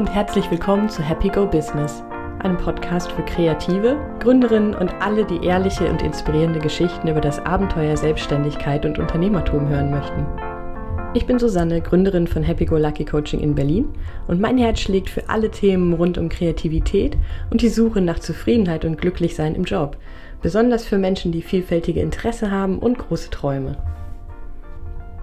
und herzlich willkommen zu Happy Go Business, einem Podcast für Kreative, Gründerinnen und alle, die ehrliche und inspirierende Geschichten über das Abenteuer Selbstständigkeit und Unternehmertum hören möchten. Ich bin Susanne, Gründerin von Happy Go Lucky Coaching in Berlin und mein Herz schlägt für alle Themen rund um Kreativität und die Suche nach Zufriedenheit und Glücklichsein im Job, besonders für Menschen, die vielfältige Interesse haben und große Träume.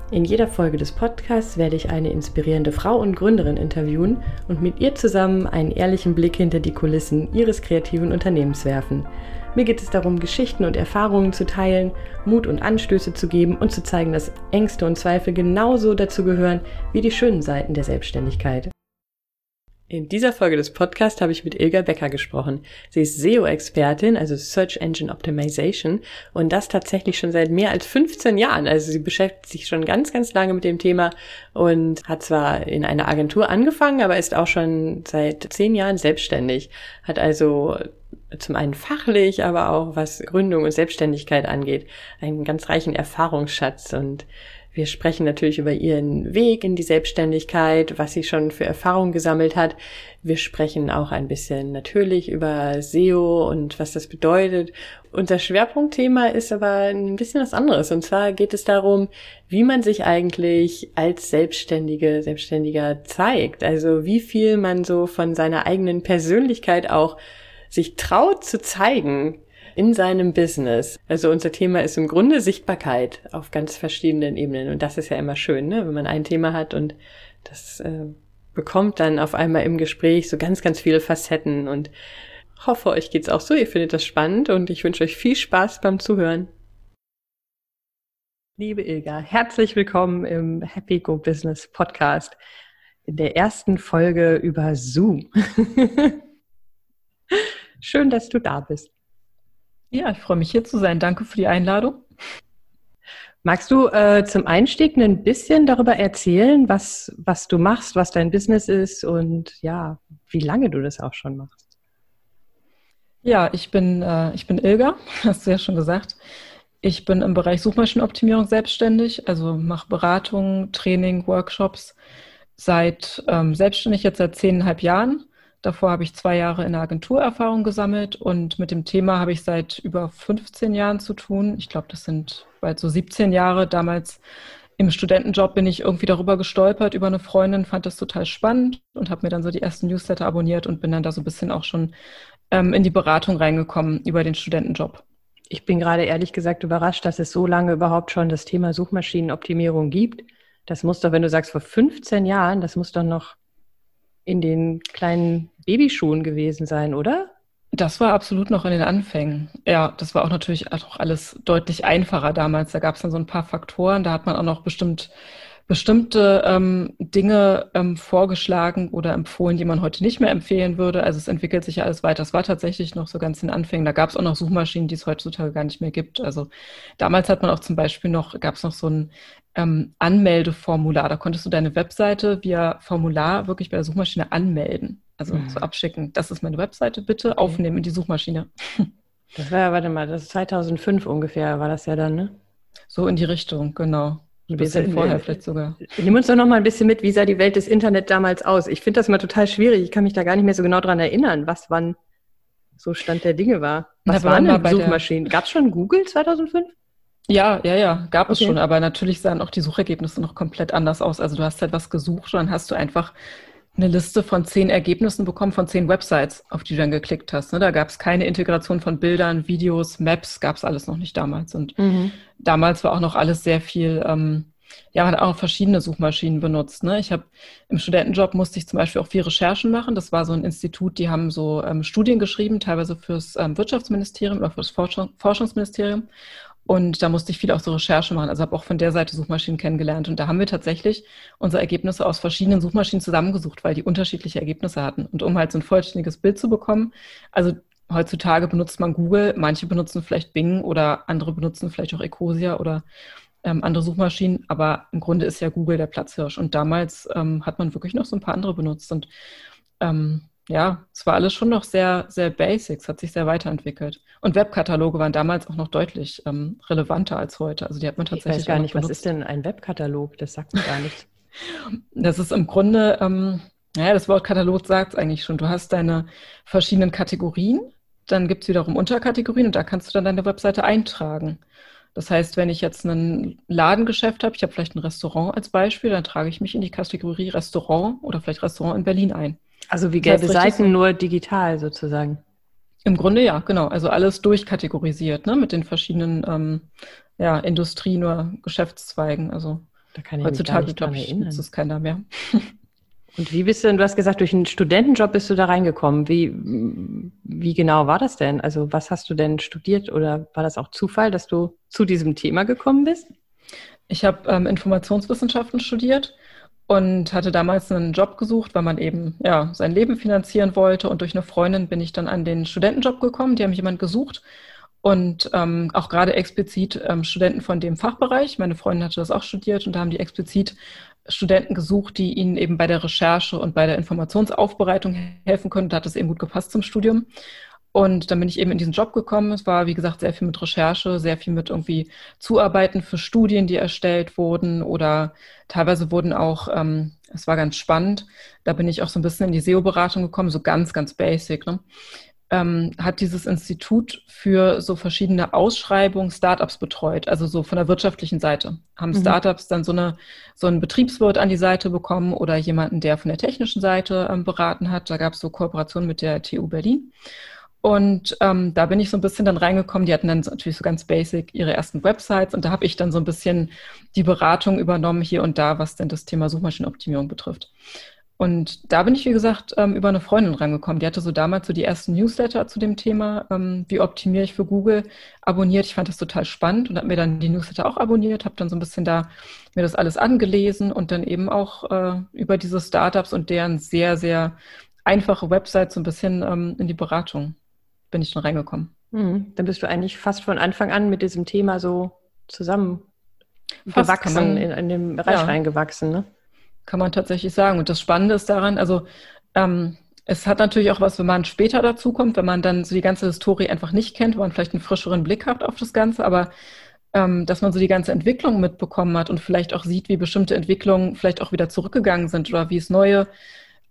In jeder Folge des Podcasts werde ich eine inspirierende Frau und Gründerin interviewen und mit ihr zusammen einen ehrlichen Blick hinter die Kulissen ihres kreativen Unternehmens werfen. Mir geht es darum, Geschichten und Erfahrungen zu teilen, Mut und Anstöße zu geben und zu zeigen, dass Ängste und Zweifel genauso dazu gehören wie die schönen Seiten der Selbstständigkeit. In dieser Folge des Podcasts habe ich mit Ilga Becker gesprochen. Sie ist SEO-Expertin, also Search Engine Optimization, und das tatsächlich schon seit mehr als 15 Jahren. Also sie beschäftigt sich schon ganz, ganz lange mit dem Thema und hat zwar in einer Agentur angefangen, aber ist auch schon seit zehn Jahren selbstständig. Hat also zum einen fachlich, aber auch was Gründung und Selbstständigkeit angeht, einen ganz reichen Erfahrungsschatz und wir sprechen natürlich über ihren Weg in die Selbstständigkeit, was sie schon für Erfahrungen gesammelt hat. Wir sprechen auch ein bisschen natürlich über SEO und was das bedeutet. Unser Schwerpunktthema ist aber ein bisschen was anderes. Und zwar geht es darum, wie man sich eigentlich als Selbstständige, Selbstständiger zeigt. Also wie viel man so von seiner eigenen Persönlichkeit auch sich traut zu zeigen in seinem Business. Also unser Thema ist im Grunde Sichtbarkeit auf ganz verschiedenen Ebenen. Und das ist ja immer schön, ne? wenn man ein Thema hat und das äh, bekommt dann auf einmal im Gespräch so ganz, ganz viele Facetten und hoffe, euch geht's auch so. Ihr findet das spannend und ich wünsche euch viel Spaß beim Zuhören. Liebe Ilga, herzlich willkommen im Happy Go Business Podcast in der ersten Folge über Zoom. Schön, dass du da bist. Ja, ich freue mich hier zu sein. Danke für die Einladung. Magst du äh, zum Einstieg ein bisschen darüber erzählen, was, was du machst, was dein Business ist und ja, wie lange du das auch schon machst? Ja, ich bin, äh, ich bin Ilga, hast du ja schon gesagt. Ich bin im Bereich Suchmaschinenoptimierung selbstständig, also mache Beratung, Training, Workshops seit ähm, selbstständig jetzt seit zehneinhalb Jahren Davor habe ich zwei Jahre in der Agentur Erfahrung gesammelt und mit dem Thema habe ich seit über 15 Jahren zu tun. Ich glaube, das sind bald so 17 Jahre. Damals im Studentenjob bin ich irgendwie darüber gestolpert über eine Freundin, fand das total spannend und habe mir dann so die ersten Newsletter abonniert und bin dann da so ein bisschen auch schon ähm, in die Beratung reingekommen über den Studentenjob. Ich bin gerade ehrlich gesagt überrascht, dass es so lange überhaupt schon das Thema Suchmaschinenoptimierung gibt. Das muss doch, wenn du sagst vor 15 Jahren, das muss doch noch in den kleinen Babyschuhen gewesen sein, oder? Das war absolut noch in den Anfängen. Ja, das war auch natürlich auch alles deutlich einfacher damals. Da gab es dann so ein paar Faktoren. Da hat man auch noch bestimmt bestimmte ähm, Dinge ähm, vorgeschlagen oder empfohlen, die man heute nicht mehr empfehlen würde. Also es entwickelt sich ja alles weiter. Es war tatsächlich noch so ganz in den Anfängen. Da gab es auch noch Suchmaschinen, die es heutzutage gar nicht mehr gibt. Also damals hat man auch zum Beispiel noch, gab es noch so ein ähm, Anmeldeformular. Da konntest du deine Webseite via Formular wirklich bei der Suchmaschine anmelden. Also mhm. so abschicken. Das ist meine Webseite, bitte okay. aufnehmen in die Suchmaschine. Das war ja, warte mal, das ist 2005 ungefähr, war das ja dann, ne? So in die Richtung, genau. Ein bisschen vorher vielleicht sogar. Nimm uns doch noch mal ein bisschen mit, wie sah die Welt des Internet damals aus? Ich finde das mal total schwierig. Ich kann mich da gar nicht mehr so genau dran erinnern, was wann so Stand der Dinge war. Was waren denn Suchmaschinen? Gab es schon Google 2005? Ja, ja, ja, gab okay. es schon, aber natürlich sahen auch die Suchergebnisse noch komplett anders aus. Also du hast halt was gesucht und dann hast du einfach eine Liste von zehn Ergebnissen bekommen von zehn Websites, auf die du dann geklickt hast. Ne? Da gab es keine Integration von Bildern, Videos, Maps, gab es alles noch nicht damals. Und mhm. damals war auch noch alles sehr viel, ähm, ja, man hat auch verschiedene Suchmaschinen benutzt. Ne? Ich habe im Studentenjob musste ich zum Beispiel auch viel Recherchen machen. Das war so ein Institut, die haben so ähm, Studien geschrieben, teilweise fürs ähm, Wirtschaftsministerium oder fürs Forschung, Forschungsministerium. Und da musste ich viel auch so Recherche machen. Also habe auch von der Seite Suchmaschinen kennengelernt. Und da haben wir tatsächlich unsere Ergebnisse aus verschiedenen Suchmaschinen zusammengesucht, weil die unterschiedliche Ergebnisse hatten. Und um halt so ein vollständiges Bild zu bekommen, also heutzutage benutzt man Google, manche benutzen vielleicht Bing oder andere benutzen vielleicht auch Ecosia oder ähm, andere Suchmaschinen, aber im Grunde ist ja Google der Platzhirsch. Und damals ähm, hat man wirklich noch so ein paar andere benutzt. Und ähm, ja, es war alles schon noch sehr, sehr basics, hat sich sehr weiterentwickelt. Und Webkataloge waren damals auch noch deutlich ähm, relevanter als heute. Also die hat man tatsächlich. Ich weiß gar nicht, was ist denn ein Webkatalog? Das sagt mir gar nichts. Das ist im Grunde, ähm, Ja, das Wort Katalog sagt es eigentlich schon. Du hast deine verschiedenen Kategorien, dann gibt es wiederum Unterkategorien und da kannst du dann deine Webseite eintragen. Das heißt, wenn ich jetzt ein Ladengeschäft habe, ich habe vielleicht ein Restaurant als Beispiel, dann trage ich mich in die Kategorie Restaurant oder vielleicht Restaurant in Berlin ein. Also wie gelbe Seiten so? nur digital sozusagen. Im Grunde ja, genau. Also alles durchkategorisiert, ne, mit den verschiedenen ähm, ja, Industrien oder Geschäftszweigen. Also heutzutage, glaube ich, nutzt es keiner mehr. Und wie bist du denn, du hast gesagt, durch einen Studentenjob bist du da reingekommen. Wie, wie genau war das denn? Also was hast du denn studiert oder war das auch Zufall, dass du zu diesem Thema gekommen bist? Ich habe ähm, Informationswissenschaften studiert und hatte damals einen Job gesucht, weil man eben ja, sein Leben finanzieren wollte. Und durch eine Freundin bin ich dann an den Studentenjob gekommen. Die haben jemand gesucht und ähm, auch gerade explizit ähm, Studenten von dem Fachbereich. Meine Freundin hatte das auch studiert und da haben die explizit Studenten gesucht, die ihnen eben bei der Recherche und bei der Informationsaufbereitung helfen können. Da hat es eben gut gepasst zum Studium. Und dann bin ich eben in diesen Job gekommen. Es war, wie gesagt, sehr viel mit Recherche, sehr viel mit irgendwie Zuarbeiten für Studien, die erstellt wurden oder teilweise wurden auch, ähm, es war ganz spannend, da bin ich auch so ein bisschen in die SEO-Beratung gekommen, so ganz, ganz basic. Ne? ähm, hat dieses Institut für so verschiedene Ausschreibungen Startups betreut, also so von der wirtschaftlichen Seite. Haben mhm. Startups dann so, eine, so einen Betriebswirt an die Seite bekommen oder jemanden, der von der technischen Seite ähm, beraten hat. Da gab es so Kooperationen mit der TU Berlin. Und ähm, da bin ich so ein bisschen dann reingekommen. Die hatten dann natürlich so ganz basic ihre ersten Websites und da habe ich dann so ein bisschen die Beratung übernommen hier und da, was denn das Thema Suchmaschinenoptimierung betrifft. Und da bin ich, wie gesagt, ähm, über eine Freundin rangekommen. Die hatte so damals so die ersten Newsletter zu dem Thema, ähm, wie optimiere ich für Google, abonniert. Ich fand das total spannend und habe mir dann die Newsletter auch abonniert, habe dann so ein bisschen da mir das alles angelesen und dann eben auch äh, über diese Startups und deren sehr, sehr einfache Website so ein bisschen ähm, in die Beratung bin ich schon reingekommen. Mhm. Dann bist du eigentlich fast von Anfang an mit diesem Thema so zusammen gewachsen, in, in den Bereich ja. reingewachsen, ne? Kann man tatsächlich sagen. Und das Spannende ist daran, also ähm, es hat natürlich auch was, wenn man später dazu kommt, wenn man dann so die ganze Historie einfach nicht kennt, wo man vielleicht einen frischeren Blick hat auf das Ganze, aber ähm, dass man so die ganze Entwicklung mitbekommen hat und vielleicht auch sieht, wie bestimmte Entwicklungen vielleicht auch wieder zurückgegangen sind oder wie es neue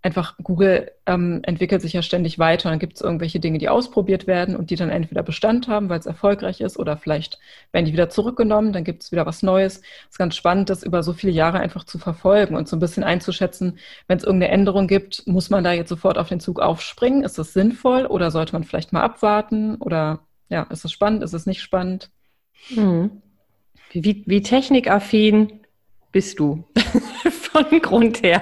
einfach Google ähm, entwickelt sich ja ständig weiter. Und dann gibt es irgendwelche Dinge, die ausprobiert werden und die dann entweder Bestand haben, weil es erfolgreich ist, oder vielleicht werden die wieder zurückgenommen, dann gibt es wieder was Neues. Es ist ganz spannend, das über so viele Jahre einfach zu verfolgen und so ein bisschen einzuschätzen, wenn es irgendeine Änderung gibt, muss man da jetzt sofort auf den Zug aufspringen? Ist das sinnvoll oder sollte man vielleicht mal abwarten? Oder ja, ist es spannend, ist es nicht spannend? Hm. Wie, wie technikaffin bist du? von Grund her.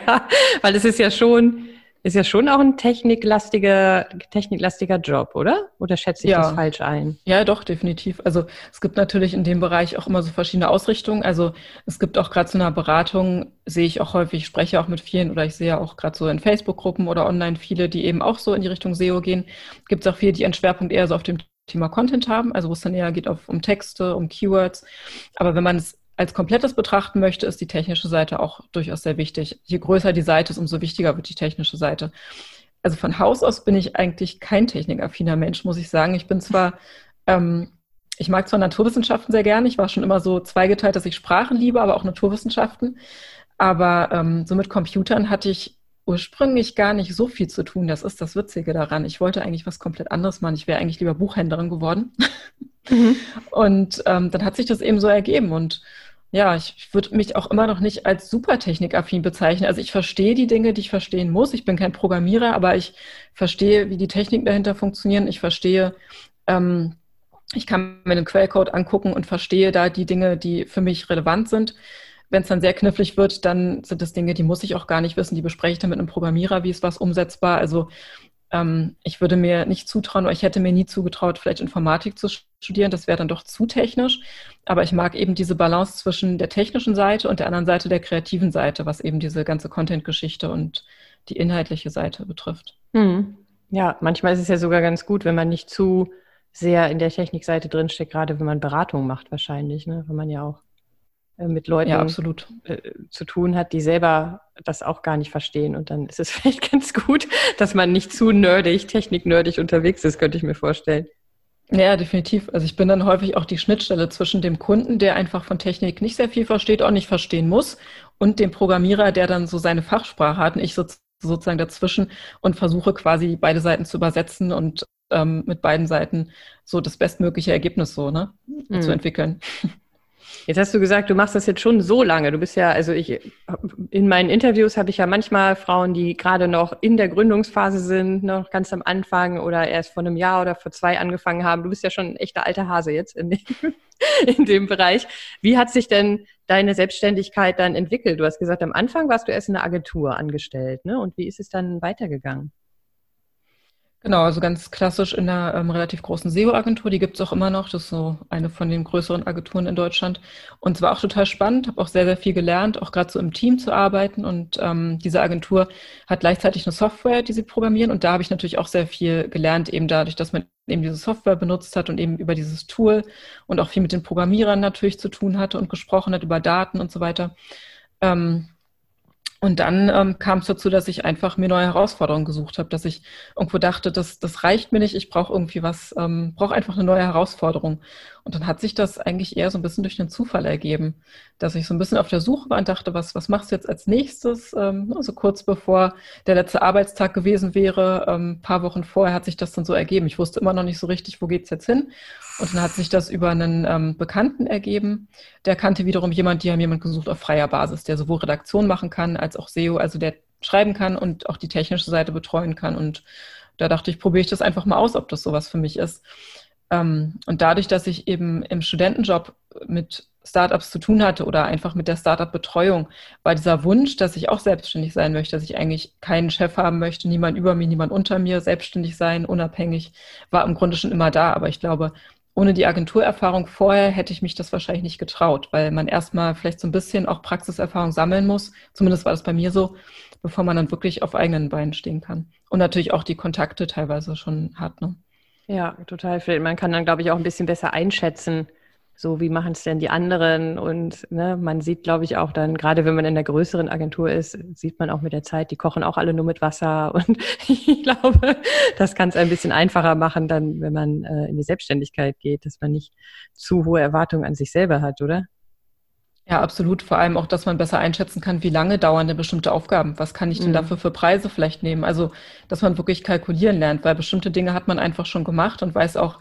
Weil es ist ja schon, ist ja schon auch ein techniklastiger, techniklastiger Job, oder? Oder schätze ich ja. das falsch ein? Ja, doch, definitiv. Also es gibt natürlich in dem Bereich auch immer so verschiedene Ausrichtungen. Also es gibt auch gerade zu einer Beratung, sehe ich auch häufig, ich spreche auch mit vielen oder ich sehe auch gerade so in Facebook-Gruppen oder online viele, die eben auch so in die Richtung SEO gehen. Gibt es auch viele, die ihren Schwerpunkt eher so auf dem Thema Content haben, also wo es dann eher geht auf, um Texte, um Keywords. Aber wenn man es als komplettes betrachten möchte, ist die technische Seite auch durchaus sehr wichtig. Je größer die Seite ist, umso wichtiger wird die technische Seite. Also von Haus aus bin ich eigentlich kein technikaffiner Mensch, muss ich sagen. Ich bin zwar, ähm, ich mag zwar Naturwissenschaften sehr gerne, ich war schon immer so zweigeteilt, dass ich Sprachen liebe, aber auch Naturwissenschaften. Aber ähm, so mit Computern hatte ich ursprünglich gar nicht so viel zu tun. Das ist das Witzige daran. Ich wollte eigentlich was komplett anderes machen. Ich wäre eigentlich lieber Buchhändlerin geworden. Mhm. Und ähm, dann hat sich das eben so ergeben. Und ja, ich würde mich auch immer noch nicht als super technikaffin bezeichnen. Also ich verstehe die Dinge, die ich verstehen muss. Ich bin kein Programmierer, aber ich verstehe, wie die Techniken dahinter funktionieren. Ich verstehe, ähm, ich kann mir den Quellcode angucken und verstehe da die Dinge, die für mich relevant sind. Wenn es dann sehr knifflig wird, dann sind das Dinge, die muss ich auch gar nicht wissen. Die bespreche ich dann mit einem Programmierer, wie ist was umsetzbar. Also ähm, ich würde mir nicht zutrauen, oder ich hätte mir nie zugetraut, vielleicht Informatik zu studieren. Das wäre dann doch zu technisch. Aber ich mag eben diese Balance zwischen der technischen Seite und der anderen Seite der kreativen Seite, was eben diese ganze Content-Geschichte und die inhaltliche Seite betrifft. Hm. Ja, manchmal ist es ja sogar ganz gut, wenn man nicht zu sehr in der Technikseite drinsteckt, gerade wenn man Beratung macht wahrscheinlich, ne? wenn man ja auch mit Leuten ja, absolut. Äh, zu tun hat, die selber das auch gar nicht verstehen. Und dann ist es vielleicht ganz gut, dass man nicht zu nerdig, techniknerdig unterwegs ist, könnte ich mir vorstellen. Ja, definitiv. Also ich bin dann häufig auch die Schnittstelle zwischen dem Kunden, der einfach von Technik nicht sehr viel versteht, auch nicht verstehen muss, und dem Programmierer, der dann so seine Fachsprache hat und ich sozusagen sozusagen dazwischen und versuche quasi beide Seiten zu übersetzen und ähm, mit beiden Seiten so das bestmögliche Ergebnis so ne, mhm. zu entwickeln. Jetzt hast du gesagt, du machst das jetzt schon so lange. Du bist ja, also ich, in meinen Interviews habe ich ja manchmal Frauen, die gerade noch in der Gründungsphase sind, noch ganz am Anfang oder erst vor einem Jahr oder vor zwei angefangen haben. Du bist ja schon ein echter alter Hase jetzt in dem, in dem Bereich. Wie hat sich denn deine Selbstständigkeit dann entwickelt? Du hast gesagt, am Anfang warst du erst in einer Agentur angestellt, ne? Und wie ist es dann weitergegangen? Genau, also ganz klassisch in einer ähm, relativ großen SEO-Agentur, die gibt es auch immer noch. Das ist so eine von den größeren Agenturen in Deutschland. Und es war auch total spannend, habe auch sehr, sehr viel gelernt, auch gerade so im Team zu arbeiten. Und ähm, diese Agentur hat gleichzeitig eine Software, die sie programmieren. Und da habe ich natürlich auch sehr viel gelernt, eben dadurch, dass man eben diese Software benutzt hat und eben über dieses Tool und auch viel mit den Programmierern natürlich zu tun hatte und gesprochen hat über Daten und so weiter. Ähm, und dann ähm, kam es dazu, dass ich einfach mir neue Herausforderungen gesucht habe, dass ich irgendwo dachte, das, das reicht mir nicht, ich brauche irgendwie was, ähm, brauche einfach eine neue Herausforderung. Und dann hat sich das eigentlich eher so ein bisschen durch den Zufall ergeben, dass ich so ein bisschen auf der Suche war und dachte, was, was machst du jetzt als nächstes? Ähm, also kurz bevor der letzte Arbeitstag gewesen wäre, ähm, paar Wochen vorher hat sich das dann so ergeben. Ich wusste immer noch nicht so richtig, wo geht's jetzt hin. Und dann hat sich das über einen ähm, Bekannten ergeben. Der kannte wiederum jemand, die haben jemand gesucht auf freier Basis, der sowohl Redaktion machen kann als auch SEO, also der schreiben kann und auch die technische Seite betreuen kann. Und da dachte ich, probiere ich das einfach mal aus, ob das sowas für mich ist. Ähm, und dadurch, dass ich eben im Studentenjob mit Startups zu tun hatte oder einfach mit der Startup-Betreuung, war dieser Wunsch, dass ich auch selbstständig sein möchte, dass ich eigentlich keinen Chef haben möchte, niemand über mir, niemand unter mir, selbstständig sein, unabhängig, war im Grunde schon immer da. Aber ich glaube, ohne die Agenturerfahrung vorher hätte ich mich das wahrscheinlich nicht getraut, weil man erstmal vielleicht so ein bisschen auch Praxiserfahrung sammeln muss. Zumindest war das bei mir so, bevor man dann wirklich auf eigenen Beinen stehen kann. Und natürlich auch die Kontakte teilweise schon hat. Ne? Ja, total. Man kann dann, glaube ich, auch ein bisschen besser einschätzen, so wie machen es denn die anderen und ne, man sieht, glaube ich, auch dann, gerade wenn man in der größeren Agentur ist, sieht man auch mit der Zeit, die kochen auch alle nur mit Wasser und ich glaube, das kann es ein bisschen einfacher machen, dann, wenn man äh, in die Selbstständigkeit geht, dass man nicht zu hohe Erwartungen an sich selber hat, oder? Ja, absolut. Vor allem auch, dass man besser einschätzen kann, wie lange dauern denn bestimmte Aufgaben? Was kann ich denn mhm. dafür für Preise vielleicht nehmen? Also, dass man wirklich kalkulieren lernt, weil bestimmte Dinge hat man einfach schon gemacht und weiß auch,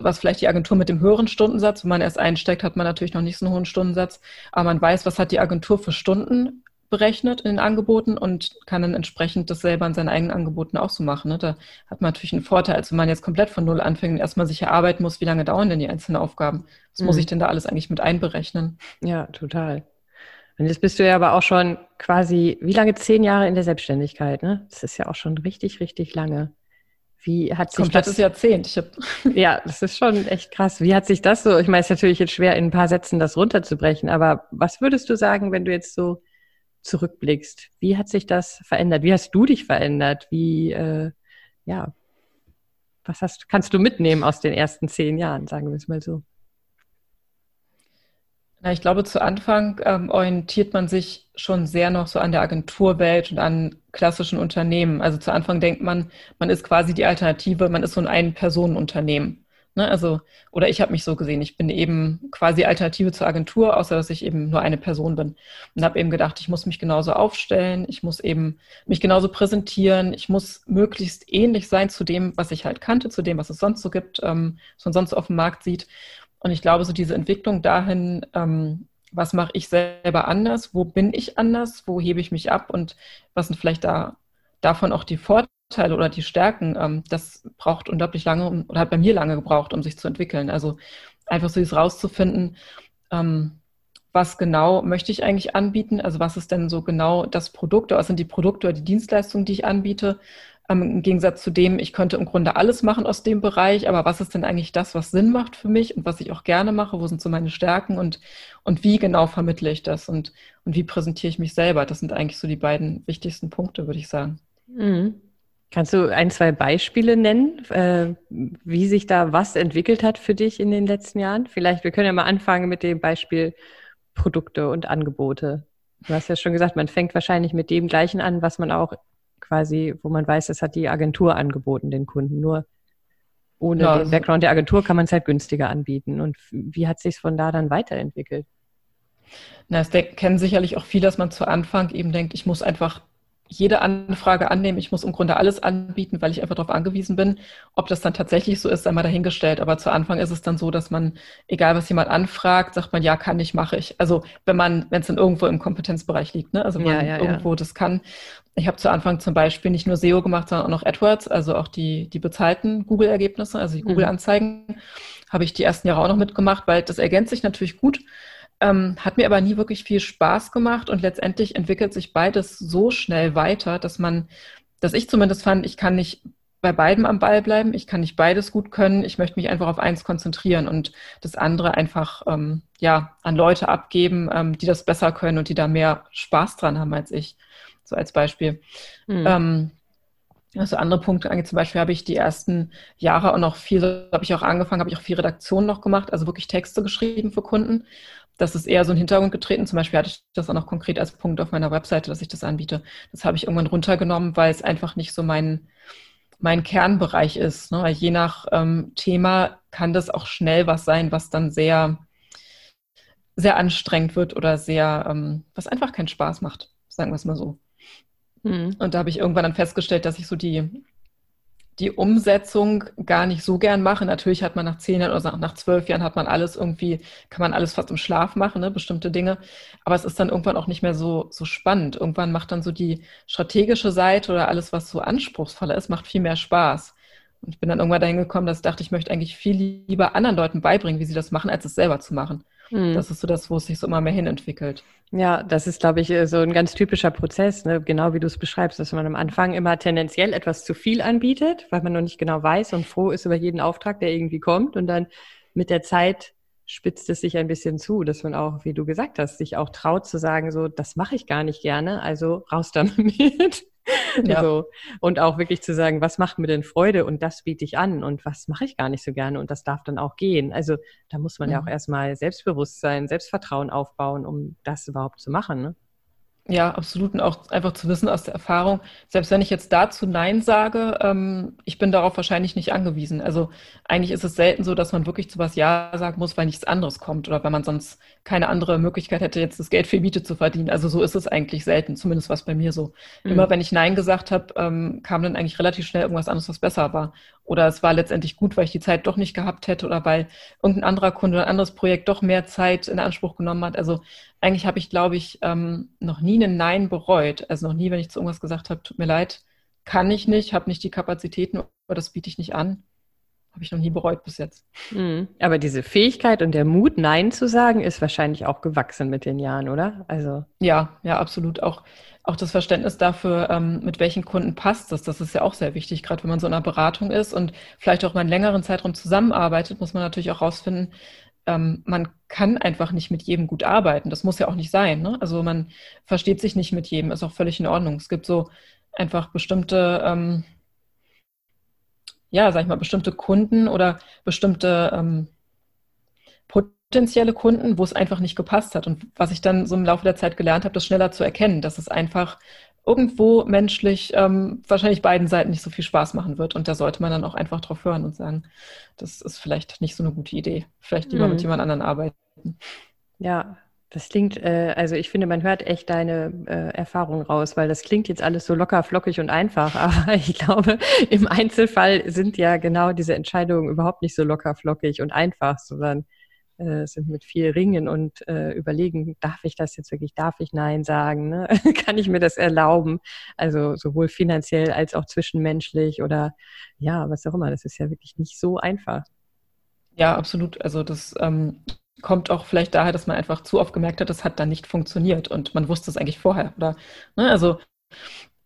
was vielleicht die Agentur mit dem höheren Stundensatz, wenn man erst einsteigt, hat man natürlich noch nicht so einen hohen Stundensatz, aber man weiß, was hat die Agentur für Stunden berechnet in den Angeboten und kann dann entsprechend das selber in seinen eigenen Angeboten auch so machen. Ne? Da hat man natürlich einen Vorteil, als wenn man jetzt komplett von Null anfängt und erstmal sich erarbeiten muss, wie lange dauern denn die einzelnen Aufgaben. Was mhm. muss ich denn da alles eigentlich mit einberechnen? Ja, total. Und jetzt bist du ja aber auch schon quasi, wie lange? Zehn Jahre in der Selbstständigkeit, ne? Das ist ja auch schon richtig, richtig lange. Wie hat sich Komplettes das, Jahrzehnt. Ja, das ist schon echt krass. Wie hat sich das so, ich meine, es ist natürlich jetzt schwer, in ein paar Sätzen das runterzubrechen, aber was würdest du sagen, wenn du jetzt so zurückblickst. Wie hat sich das verändert? Wie hast du dich verändert? Wie, äh, ja, was hast, kannst du mitnehmen aus den ersten zehn Jahren, sagen wir es mal so? Na, ich glaube, zu Anfang ähm, orientiert man sich schon sehr noch so an der Agenturwelt und an klassischen Unternehmen. Also zu Anfang denkt man, man ist quasi die Alternative, man ist so ein Ein-Personen-Unternehmen. Ne? Also, oder ich habe mich so gesehen, ich bin eben quasi Alternative zur Agentur, außer dass ich eben nur eine Person bin. Und habe eben gedacht, ich muss mich genauso aufstellen, ich muss eben mich genauso präsentieren, ich muss möglichst ähnlich sein zu dem, was ich halt kannte, zu dem, was es sonst so gibt, ähm, was man sonst auf dem Markt sieht. Und ich glaube, so diese Entwicklung dahin, ähm, was mache ich selber anders, wo bin ich anders, wo hebe ich mich ab und was sind vielleicht da davon auch die Vorteile, oder die Stärken, ähm, das braucht unglaublich lange um, oder hat bei mir lange gebraucht, um sich zu entwickeln. Also einfach so dieses rauszufinden, ähm, was genau möchte ich eigentlich anbieten? Also was ist denn so genau das Produkt oder was sind die Produkte oder die Dienstleistungen, die ich anbiete? Ähm, Im Gegensatz zu dem, ich könnte im Grunde alles machen aus dem Bereich, aber was ist denn eigentlich das, was Sinn macht für mich und was ich auch gerne mache? Wo sind so meine Stärken und, und wie genau vermittle ich das und, und wie präsentiere ich mich selber? Das sind eigentlich so die beiden wichtigsten Punkte, würde ich sagen. Mhm. Kannst du ein, zwei Beispiele nennen, äh, wie sich da was entwickelt hat für dich in den letzten Jahren? Vielleicht, wir können ja mal anfangen mit dem Beispiel Produkte und Angebote. Du hast ja schon gesagt, man fängt wahrscheinlich mit dem gleichen an, was man auch quasi, wo man weiß, das hat die Agentur angeboten, den Kunden. Nur ohne ja, den Background der Agentur kann man es halt günstiger anbieten. Und wie hat sich von da dann weiterentwickelt? Na, es kennen sicherlich auch viele, dass man zu Anfang eben denkt, ich muss einfach jede Anfrage annehmen. Ich muss im Grunde alles anbieten, weil ich einfach darauf angewiesen bin. Ob das dann tatsächlich so ist, einmal dahingestellt. Aber zu Anfang ist es dann so, dass man, egal was jemand anfragt, sagt man, ja, kann ich, mache ich. Also wenn man, wenn es dann irgendwo im Kompetenzbereich liegt, ne? Also wenn man ja, ja, irgendwo ja. das kann. Ich habe zu Anfang zum Beispiel nicht nur SEO gemacht, sondern auch noch AdWords, also auch die, die bezahlten Google-Ergebnisse, also die mhm. Google-Anzeigen, habe ich die ersten Jahre auch noch mitgemacht, weil das ergänzt sich natürlich gut. Ähm, hat mir aber nie wirklich viel Spaß gemacht und letztendlich entwickelt sich beides so schnell weiter, dass man, dass ich zumindest fand, ich kann nicht bei beidem am Ball bleiben, ich kann nicht beides gut können, ich möchte mich einfach auf eins konzentrieren und das andere einfach ähm, ja an Leute abgeben, ähm, die das besser können und die da mehr Spaß dran haben als ich. So als Beispiel. Mhm. Ähm, also andere Punkte angeht, zum Beispiel habe ich die ersten Jahre auch noch viel, habe ich auch angefangen, habe ich auch viel Redaktion noch gemacht, also wirklich Texte geschrieben für Kunden das ist eher so ein Hintergrund getreten. Zum Beispiel hatte ich das auch noch konkret als Punkt auf meiner Webseite, dass ich das anbiete. Das habe ich irgendwann runtergenommen, weil es einfach nicht so mein, mein Kernbereich ist. Ne? Je nach ähm, Thema kann das auch schnell was sein, was dann sehr, sehr anstrengend wird oder sehr, ähm, was einfach keinen Spaß macht, sagen wir es mal so. Mhm. Und da habe ich irgendwann dann festgestellt, dass ich so die die Umsetzung gar nicht so gern mache. Natürlich hat man nach zehn Jahren oder nach zwölf Jahren hat man alles irgendwie, kann man alles fast im Schlaf machen, ne, bestimmte Dinge. Aber es ist dann irgendwann auch nicht mehr so, so spannend. Irgendwann macht dann so die strategische Seite oder alles, was so anspruchsvoller ist, macht viel mehr Spaß. Und ich bin dann irgendwann dahin gekommen, dass ich dachte, ich möchte eigentlich viel lieber anderen Leuten beibringen, wie sie das machen, als es selber zu machen. Mhm. Das ist so das, wo es sich so immer mehr hin entwickelt. Ja, das ist, glaube ich, äh, so ein ganz typischer Prozess, ne? genau wie du es beschreibst, dass man am Anfang immer tendenziell etwas zu viel anbietet, weil man noch nicht genau weiß und froh ist über jeden Auftrag, der irgendwie kommt. Und dann mit der Zeit spitzt es sich ein bisschen zu, dass man auch, wie du gesagt hast, sich auch traut zu sagen, so, das mache ich gar nicht gerne, also raus damit. Ja. So. Und auch wirklich zu sagen, was macht mir denn Freude und das biete ich an und was mache ich gar nicht so gerne und das darf dann auch gehen. Also da muss man mhm. ja auch mhm. erstmal Selbstbewusstsein, Selbstvertrauen aufbauen, um das überhaupt zu machen. Ne? Ja, absolut. Und auch einfach zu wissen aus der Erfahrung, selbst wenn ich jetzt dazu Nein sage, ähm, ich bin darauf wahrscheinlich nicht angewiesen. Also eigentlich ist es selten so, dass man wirklich zu was Ja sagen muss, weil nichts anderes kommt oder weil man sonst keine andere Möglichkeit hätte, jetzt das Geld für Miete zu verdienen. Also so ist es eigentlich selten, zumindest was bei mir so. Mhm. Immer wenn ich Nein gesagt habe, ähm, kam dann eigentlich relativ schnell irgendwas anderes, was besser war. Oder es war letztendlich gut, weil ich die Zeit doch nicht gehabt hätte oder weil irgendein anderer Kunde oder ein anderes Projekt doch mehr Zeit in Anspruch genommen hat. Also eigentlich habe ich, glaube ich, ähm, noch nie einen Nein bereut. Also noch nie, wenn ich zu irgendwas gesagt habe, tut mir leid, kann ich nicht, habe nicht die Kapazitäten oder das biete ich nicht an. Habe ich noch nie bereut bis jetzt. Mhm. Aber diese Fähigkeit und der Mut, Nein zu sagen, ist wahrscheinlich auch gewachsen mit den Jahren, oder? Also ja, ja, absolut. Auch, auch das Verständnis dafür, ähm, mit welchen Kunden passt das, das ist ja auch sehr wichtig. Gerade wenn man so in einer Beratung ist und vielleicht auch mal einen längeren Zeitraum zusammenarbeitet, muss man natürlich auch rausfinden, ähm, man kann einfach nicht mit jedem gut arbeiten. Das muss ja auch nicht sein. Ne? Also man versteht sich nicht mit jedem, ist auch völlig in Ordnung. Es gibt so einfach bestimmte, ähm, ja, sag ich mal, bestimmte Kunden oder bestimmte ähm, potenzielle Kunden, wo es einfach nicht gepasst hat. Und was ich dann so im Laufe der Zeit gelernt habe, das schneller zu erkennen, dass es einfach irgendwo menschlich ähm, wahrscheinlich beiden Seiten nicht so viel Spaß machen wird. Und da sollte man dann auch einfach drauf hören und sagen, das ist vielleicht nicht so eine gute Idee. Vielleicht lieber mhm. mit jemand anderen arbeiten. Ja, das klingt, äh, also ich finde, man hört echt deine äh, Erfahrung raus, weil das klingt jetzt alles so locker, flockig und einfach. Aber ich glaube, im Einzelfall sind ja genau diese Entscheidungen überhaupt nicht so locker, flockig und einfach, sondern äh, sind mit viel Ringen und äh, überlegen, darf ich das jetzt wirklich, darf ich Nein sagen, ne? kann ich mir das erlauben? Also sowohl finanziell als auch zwischenmenschlich oder ja, was auch immer. Das ist ja wirklich nicht so einfach. Ja, absolut. Also das ähm, kommt auch vielleicht daher, dass man einfach zu oft gemerkt hat, das hat dann nicht funktioniert und man wusste es eigentlich vorher. Oder ne? also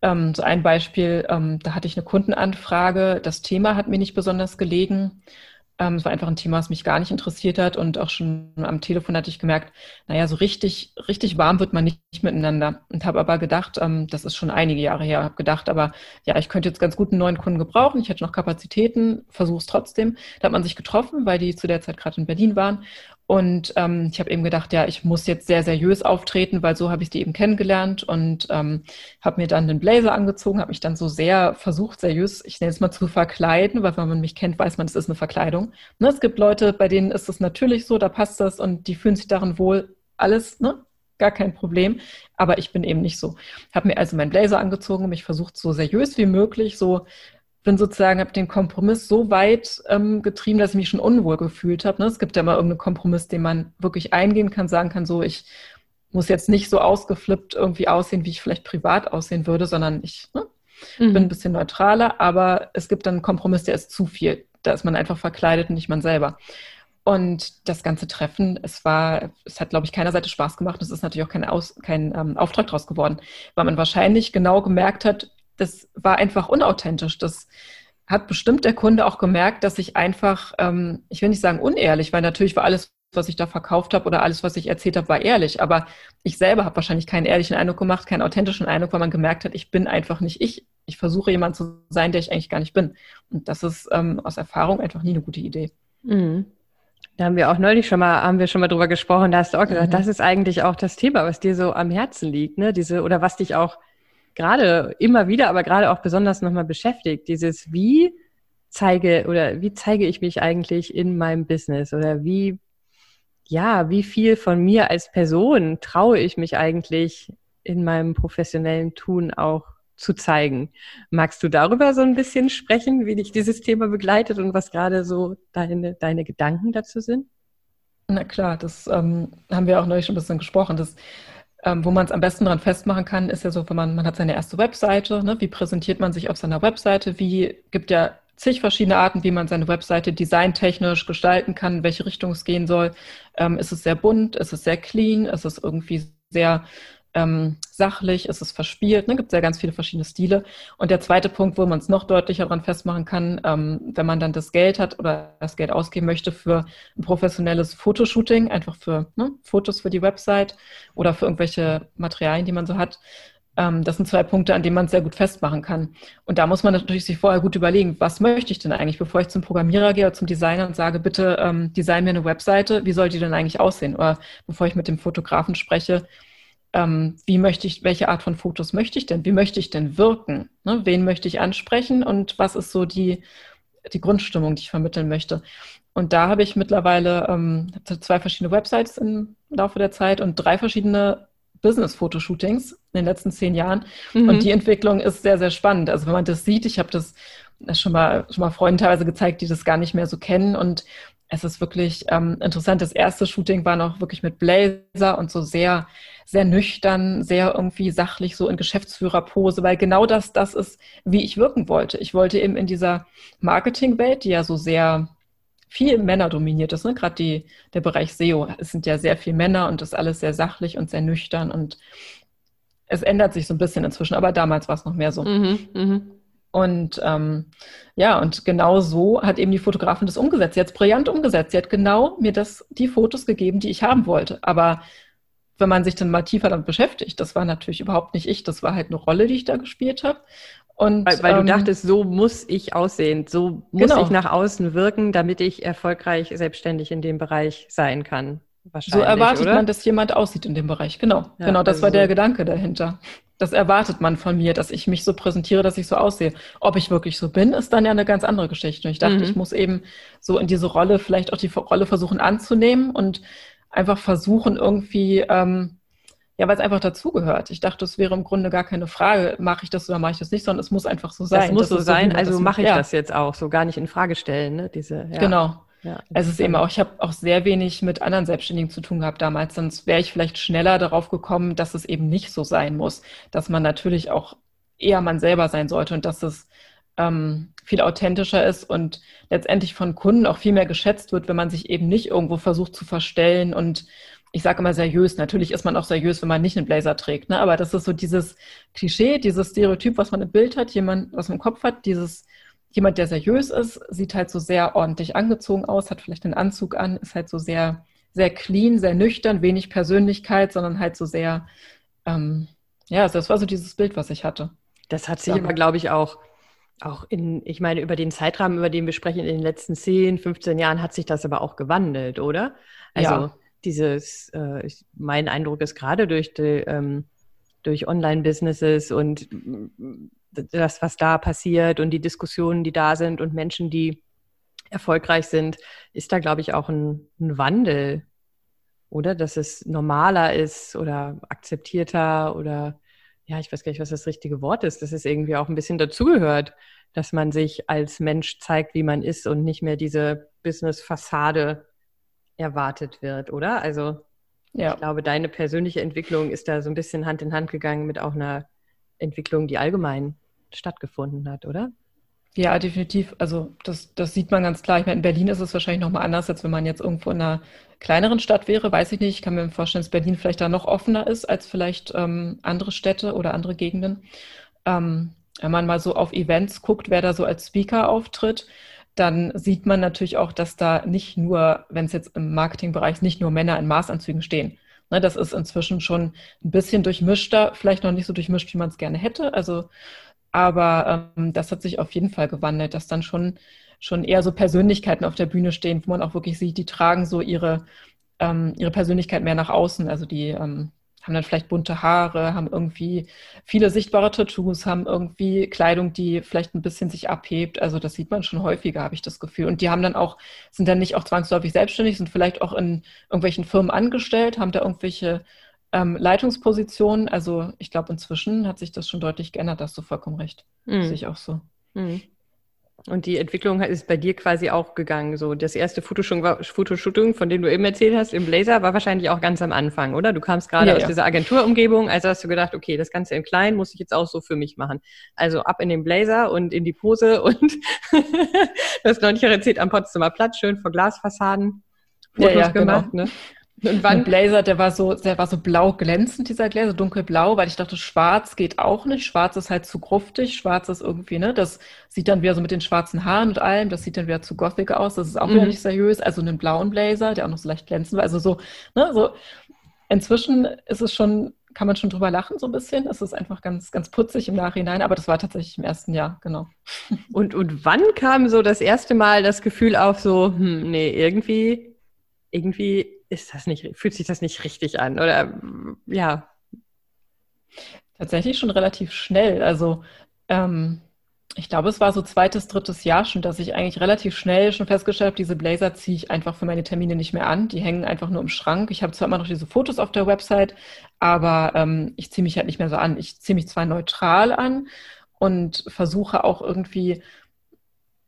ähm, so ein Beispiel, ähm, da hatte ich eine Kundenanfrage, das Thema hat mir nicht besonders gelegen ähm, es war einfach ein Thema, was mich gar nicht interessiert hat und auch schon am Telefon hatte ich gemerkt, naja, so richtig, richtig warm wird man nicht, miteinander und habe aber gedacht, ähm, das ist schon einige Jahre her, habe gedacht, aber ja, ich könnte jetzt ganz gut einen neuen Kunden gebrauchen, ich hätte noch Kapazitäten, versuche es trotzdem. Da hat man sich getroffen, weil die zu der Zeit gerade in Berlin waren und ähm, ich habe eben gedacht, ja, ich muss jetzt sehr seriös auftreten, weil so habe ich die eben kennengelernt und ähm, habe mir dann den Blazer angezogen, habe mich dann so sehr versucht, seriös, ich nenne es mal zu verkleiden, weil wenn man mich kennt, weiß man, es ist eine Verkleidung. Ne, es gibt Leute, bei denen ist es natürlich so, da passt das und die fühlen sich darin wohl. Alles, ne? gar kein Problem. Aber ich bin eben nicht so. Habe mir also meinen Blazer angezogen, mich versucht so seriös wie möglich, so bin sozusagen, habe den Kompromiss so weit ähm, getrieben, dass ich mich schon unwohl gefühlt habe. Ne? Es gibt ja immer irgendeinen Kompromiss, den man wirklich eingehen kann, sagen kann, so ich muss jetzt nicht so ausgeflippt irgendwie aussehen, wie ich vielleicht privat aussehen würde, sondern ich ne, mhm. bin ein bisschen neutraler, aber es gibt dann einen Kompromiss, der ist zu viel. Da ist man einfach verkleidet und nicht man selber. Und das ganze Treffen, es war, es hat, glaube ich, keiner Seite Spaß gemacht. Es ist natürlich auch kein, Aus, kein ähm, Auftrag daraus geworden, weil man wahrscheinlich genau gemerkt hat, das war einfach unauthentisch. Das hat bestimmt der Kunde auch gemerkt, dass ich einfach, ähm, ich will nicht sagen unehrlich, weil natürlich war alles, was ich da verkauft habe oder alles, was ich erzählt habe, war ehrlich. Aber ich selber habe wahrscheinlich keinen ehrlichen Eindruck gemacht, keinen authentischen Eindruck, weil man gemerkt hat, ich bin einfach nicht ich. Ich versuche jemand zu sein, der ich eigentlich gar nicht bin. Und das ist ähm, aus Erfahrung einfach nie eine gute Idee. Mhm. Da haben wir auch neulich schon mal, haben wir schon mal drüber gesprochen, da hast du auch gesagt, mhm. das ist eigentlich auch das Thema, was dir so am Herzen liegt, ne? Diese, oder was dich auch gerade immer wieder, aber gerade auch besonders nochmal beschäftigt. Dieses, wie zeige oder wie zeige ich mich eigentlich in meinem Business oder wie, ja, wie viel von mir als Person traue ich mich eigentlich in meinem professionellen Tun auch zu zeigen. Magst du darüber so ein bisschen sprechen, wie dich dieses Thema begleitet und was gerade so deine, deine Gedanken dazu sind? Na klar, das ähm, haben wir auch neulich schon ein bisschen gesprochen. Das ähm, wo man es am besten daran festmachen kann, ist ja so, wenn man, man hat seine erste Webseite, ne? wie präsentiert man sich auf seiner Webseite, wie gibt ja zig verschiedene Arten, wie man seine Webseite designtechnisch gestalten kann, welche Richtung es gehen soll. Ähm, ist es sehr bunt, ist es sehr clean, ist es irgendwie sehr ähm, sachlich, ist es verspielt, ne? gibt es ja ganz viele verschiedene Stile. Und der zweite Punkt, wo man es noch deutlicher daran festmachen kann, ähm, wenn man dann das Geld hat oder das Geld ausgeben möchte für ein professionelles Fotoshooting, einfach für ne, Fotos für die Website oder für irgendwelche Materialien, die man so hat. Ähm, das sind zwei Punkte, an denen man es sehr gut festmachen kann. Und da muss man natürlich sich vorher gut überlegen, was möchte ich denn eigentlich, bevor ich zum Programmierer gehe oder zum Designer und sage, bitte ähm, design mir eine Webseite, wie soll die denn eigentlich aussehen? Oder bevor ich mit dem Fotografen spreche, ähm, wie möchte ich, welche Art von Fotos möchte ich denn? Wie möchte ich denn wirken? Ne? Wen möchte ich ansprechen und was ist so die, die Grundstimmung, die ich vermitteln möchte? Und da habe ich mittlerweile ähm, zwei verschiedene Websites im Laufe der Zeit und drei verschiedene Business-Fotoshootings in den letzten zehn Jahren. Mhm. Und die Entwicklung ist sehr, sehr spannend. Also wenn man das sieht, ich habe das schon mal, schon mal Freunden teilweise gezeigt, die das gar nicht mehr so kennen. Und es ist wirklich ähm, interessant. Das erste Shooting war noch wirklich mit Blazer und so sehr, sehr nüchtern, sehr irgendwie sachlich, so in Geschäftsführerpose, weil genau das, das ist, wie ich wirken wollte. Ich wollte eben in dieser Marketingwelt, die ja so sehr viel Männer dominiert ist, ne? gerade die, der Bereich SEO, es sind ja sehr viele Männer und das ist alles sehr sachlich und sehr nüchtern und es ändert sich so ein bisschen inzwischen, aber damals war es noch mehr so. Mhm, mh. Und ähm, ja, und genau so hat eben die Fotografin das umgesetzt. Sie hat es brillant umgesetzt. Sie hat genau mir das, die Fotos gegeben, die ich haben wollte. Aber wenn man sich dann mal tiefer damit beschäftigt, das war natürlich überhaupt nicht ich, das war halt eine Rolle, die ich da gespielt habe. Und, weil, weil ähm, du dachtest, so muss ich aussehen, so muss genau. ich nach außen wirken, damit ich erfolgreich selbstständig in dem Bereich sein kann. So erwartet oder? man, dass jemand aussieht in dem Bereich. Genau, ja, genau, das also war der so. Gedanke dahinter. Das erwartet man von mir, dass ich mich so präsentiere, dass ich so aussehe. Ob ich wirklich so bin, ist dann ja eine ganz andere Geschichte. Und ich dachte, mhm. ich muss eben so in diese Rolle, vielleicht auch die Rolle versuchen anzunehmen und einfach versuchen, irgendwie, ähm, ja, weil es einfach dazugehört. Ich dachte, es wäre im Grunde gar keine Frage, mache ich das oder mache ich das nicht, sondern es muss einfach so sein. Es muss so sein, so, also mache ich ja. das jetzt auch, so gar nicht in Frage stellen, ne? Diese, ja. Genau. Ja, es ist eben auch, ich habe auch sehr wenig mit anderen Selbstständigen zu tun gehabt damals, sonst wäre ich vielleicht schneller darauf gekommen, dass es eben nicht so sein muss, dass man natürlich auch eher man selber sein sollte und dass es ähm, viel authentischer ist und letztendlich von Kunden auch viel mehr geschätzt wird, wenn man sich eben nicht irgendwo versucht zu verstellen und ich sage immer seriös, natürlich ist man auch seriös, wenn man nicht einen Blazer trägt, ne? aber das ist so dieses Klischee, dieses Stereotyp, was man im Bild hat, jemand, was man im Kopf hat, dieses jemand, der seriös ist, sieht halt so sehr ordentlich angezogen aus, hat vielleicht einen Anzug an, ist halt so sehr, sehr clean, sehr nüchtern, wenig Persönlichkeit, sondern halt so sehr, ähm, ja, das war so dieses Bild, was ich hatte. Das hat sich aber, glaube ich, auch, auch in, ich meine, über den Zeitrahmen, über den wir sprechen, in den letzten 10, 15 Jahren hat sich das aber auch gewandelt, oder? Also ja. dieses, äh, ich, mein Eindruck ist gerade durch die, ähm, durch Online-Businesses und das, was da passiert und die Diskussionen, die da sind und Menschen, die erfolgreich sind, ist da, glaube ich, auch ein, ein Wandel oder? Dass es normaler ist oder akzeptierter oder ja, ich weiß gar nicht, was das richtige Wort ist, dass es irgendwie auch ein bisschen dazugehört, dass man sich als Mensch zeigt, wie man ist und nicht mehr diese Business-Fassade erwartet wird, oder? Also ja. ich glaube, deine persönliche Entwicklung ist da so ein bisschen Hand in Hand gegangen mit auch einer Entwicklung, die allgemein stattgefunden hat, oder? Ja, definitiv. Also das, das sieht man ganz klar. Ich meine, in Berlin ist es wahrscheinlich nochmal anders, als wenn man jetzt irgendwo in einer kleineren Stadt wäre. Weiß ich nicht. Ich kann mir vorstellen, dass Berlin vielleicht da noch offener ist als vielleicht ähm, andere Städte oder andere Gegenden. Ähm, wenn man mal so auf Events guckt, wer da so als Speaker auftritt, dann sieht man natürlich auch, dass da nicht nur, wenn es jetzt im Marketingbereich nicht nur Männer in Maßanzügen stehen. Ne, das ist inzwischen schon ein bisschen durchmischter, vielleicht noch nicht so durchmischt, wie man es gerne hätte. Also aber ähm, das hat sich auf jeden Fall gewandelt, dass dann schon, schon eher so Persönlichkeiten auf der Bühne stehen, wo man auch wirklich sieht, die tragen so ihre, ähm, ihre Persönlichkeit mehr nach außen. Also die ähm, haben dann vielleicht bunte Haare, haben irgendwie viele sichtbare Tattoos, haben irgendwie Kleidung, die vielleicht ein bisschen sich abhebt. Also das sieht man schon häufiger, habe ich das Gefühl. Und die haben dann auch, sind dann nicht auch zwangsläufig selbstständig, sind vielleicht auch in irgendwelchen Firmen angestellt, haben da irgendwelche ähm, Leitungspositionen, also ich glaube, inzwischen hat sich das schon deutlich geändert, da hast du vollkommen recht. Mhm. Sehe ich auch so. Mhm. Und die Entwicklung ist bei dir quasi auch gegangen. So das erste Fotoshooting, von dem du eben erzählt hast, im Blazer, war wahrscheinlich auch ganz am Anfang, oder? Du kamst gerade ja, aus ja. dieser Agenturumgebung, also hast du gedacht, okay, das Ganze in klein muss ich jetzt auch so für mich machen. Also ab in den Blazer und in die Pose und du hast noch nicht erzählt am Potsdamer Platz, schön vor Glasfassaden Fotos ja, gemacht, genau. ne? Und wann Blazer, der war so, der war so blau glänzend, dieser Gläser, dunkelblau, weil ich dachte, schwarz geht auch nicht. Schwarz ist halt zu gruftig. Schwarz ist irgendwie, ne, das sieht dann wieder so mit den schwarzen Haaren und allem, das sieht dann wieder zu gothic aus. Das ist auch mhm. wieder nicht seriös. Also einen blauen Blazer, der auch noch so leicht glänzend war. Also so, ne, so. Inzwischen ist es schon, kann man schon drüber lachen so ein bisschen. Es ist einfach ganz, ganz putzig im Nachhinein, aber das war tatsächlich im ersten Jahr, genau. Und, und wann kam so das erste Mal das Gefühl auf so, hm, nee, irgendwie, irgendwie ist das nicht, fühlt sich das nicht richtig an? Oder ja. Tatsächlich schon relativ schnell. Also ähm, ich glaube, es war so zweites, drittes Jahr schon, dass ich eigentlich relativ schnell schon festgestellt habe, diese Blazer ziehe ich einfach für meine Termine nicht mehr an. Die hängen einfach nur im Schrank. Ich habe zwar immer noch diese Fotos auf der Website, aber ähm, ich ziehe mich halt nicht mehr so an. Ich ziehe mich zwar neutral an und versuche auch irgendwie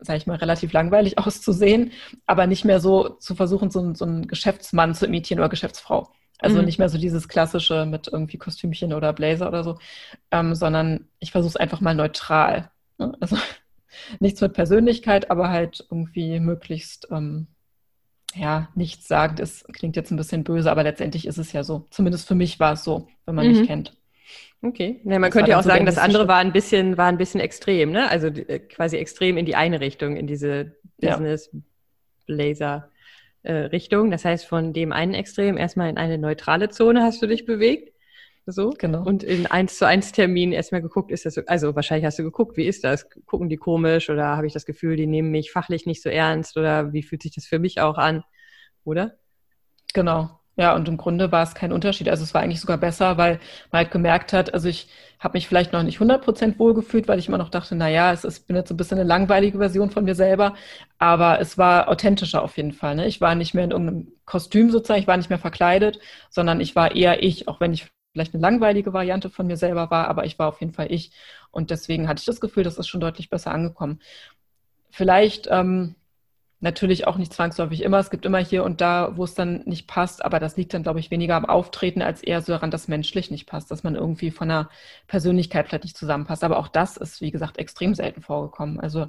sage ich mal, relativ langweilig auszusehen, aber nicht mehr so zu versuchen, so, so einen Geschäftsmann zu imitieren oder Geschäftsfrau. Also mhm. nicht mehr so dieses klassische mit irgendwie Kostümchen oder Blazer oder so, ähm, sondern ich versuche es einfach mal neutral. Ne? Also nichts mit Persönlichkeit, aber halt irgendwie möglichst, ähm, ja, nichts sagen. Das klingt jetzt ein bisschen böse, aber letztendlich ist es ja so. Zumindest für mich war es so, wenn man mhm. mich kennt. Okay. Ja, man das könnte ja auch so sagen, das andere war ein bisschen, war ein bisschen extrem, ne? Also äh, quasi extrem in die eine Richtung, in diese Business Blazer äh, Richtung. Das heißt, von dem einen Extrem erstmal in eine neutrale Zone hast du dich bewegt. So. Genau. Und in eins zu eins Termin erstmal geguckt, ist das so, also wahrscheinlich hast du geguckt, wie ist das? Gucken die komisch oder habe ich das Gefühl, die nehmen mich fachlich nicht so ernst oder wie fühlt sich das für mich auch an? Oder? Genau. Ja, und im Grunde war es kein Unterschied. Also es war eigentlich sogar besser, weil man halt gemerkt hat, also ich habe mich vielleicht noch nicht 100% wohlgefühlt, weil ich immer noch dachte, na ja, es ist, bin jetzt so ein bisschen eine langweilige Version von mir selber, aber es war authentischer auf jeden Fall. Ne? Ich war nicht mehr in irgendeinem Kostüm sozusagen, ich war nicht mehr verkleidet, sondern ich war eher ich, auch wenn ich vielleicht eine langweilige Variante von mir selber war, aber ich war auf jeden Fall ich. Und deswegen hatte ich das Gefühl, das ist schon deutlich besser angekommen. Vielleicht ähm, Natürlich auch nicht zwangsläufig immer. Es gibt immer hier und da, wo es dann nicht passt, aber das liegt dann, glaube ich, weniger am Auftreten als eher so daran, dass menschlich nicht passt, dass man irgendwie von der Persönlichkeit vielleicht nicht zusammenpasst. Aber auch das ist, wie gesagt, extrem selten vorgekommen. Also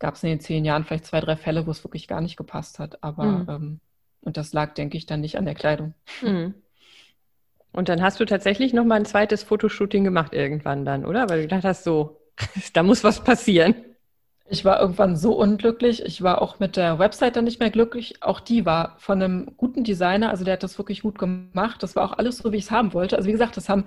gab es in den zehn Jahren vielleicht zwei, drei Fälle, wo es wirklich gar nicht gepasst hat. Aber mhm. ähm, und das lag, denke ich, dann nicht an der Kleidung. Mhm. Und dann hast du tatsächlich noch mal ein zweites Fotoshooting gemacht irgendwann dann, oder? Weil du gedacht hast, so, da muss was passieren. Ich war irgendwann so unglücklich. Ich war auch mit der Website dann nicht mehr glücklich. Auch die war von einem guten Designer, also der hat das wirklich gut gemacht. Das war auch alles so, wie ich es haben wollte. Also wie gesagt, das haben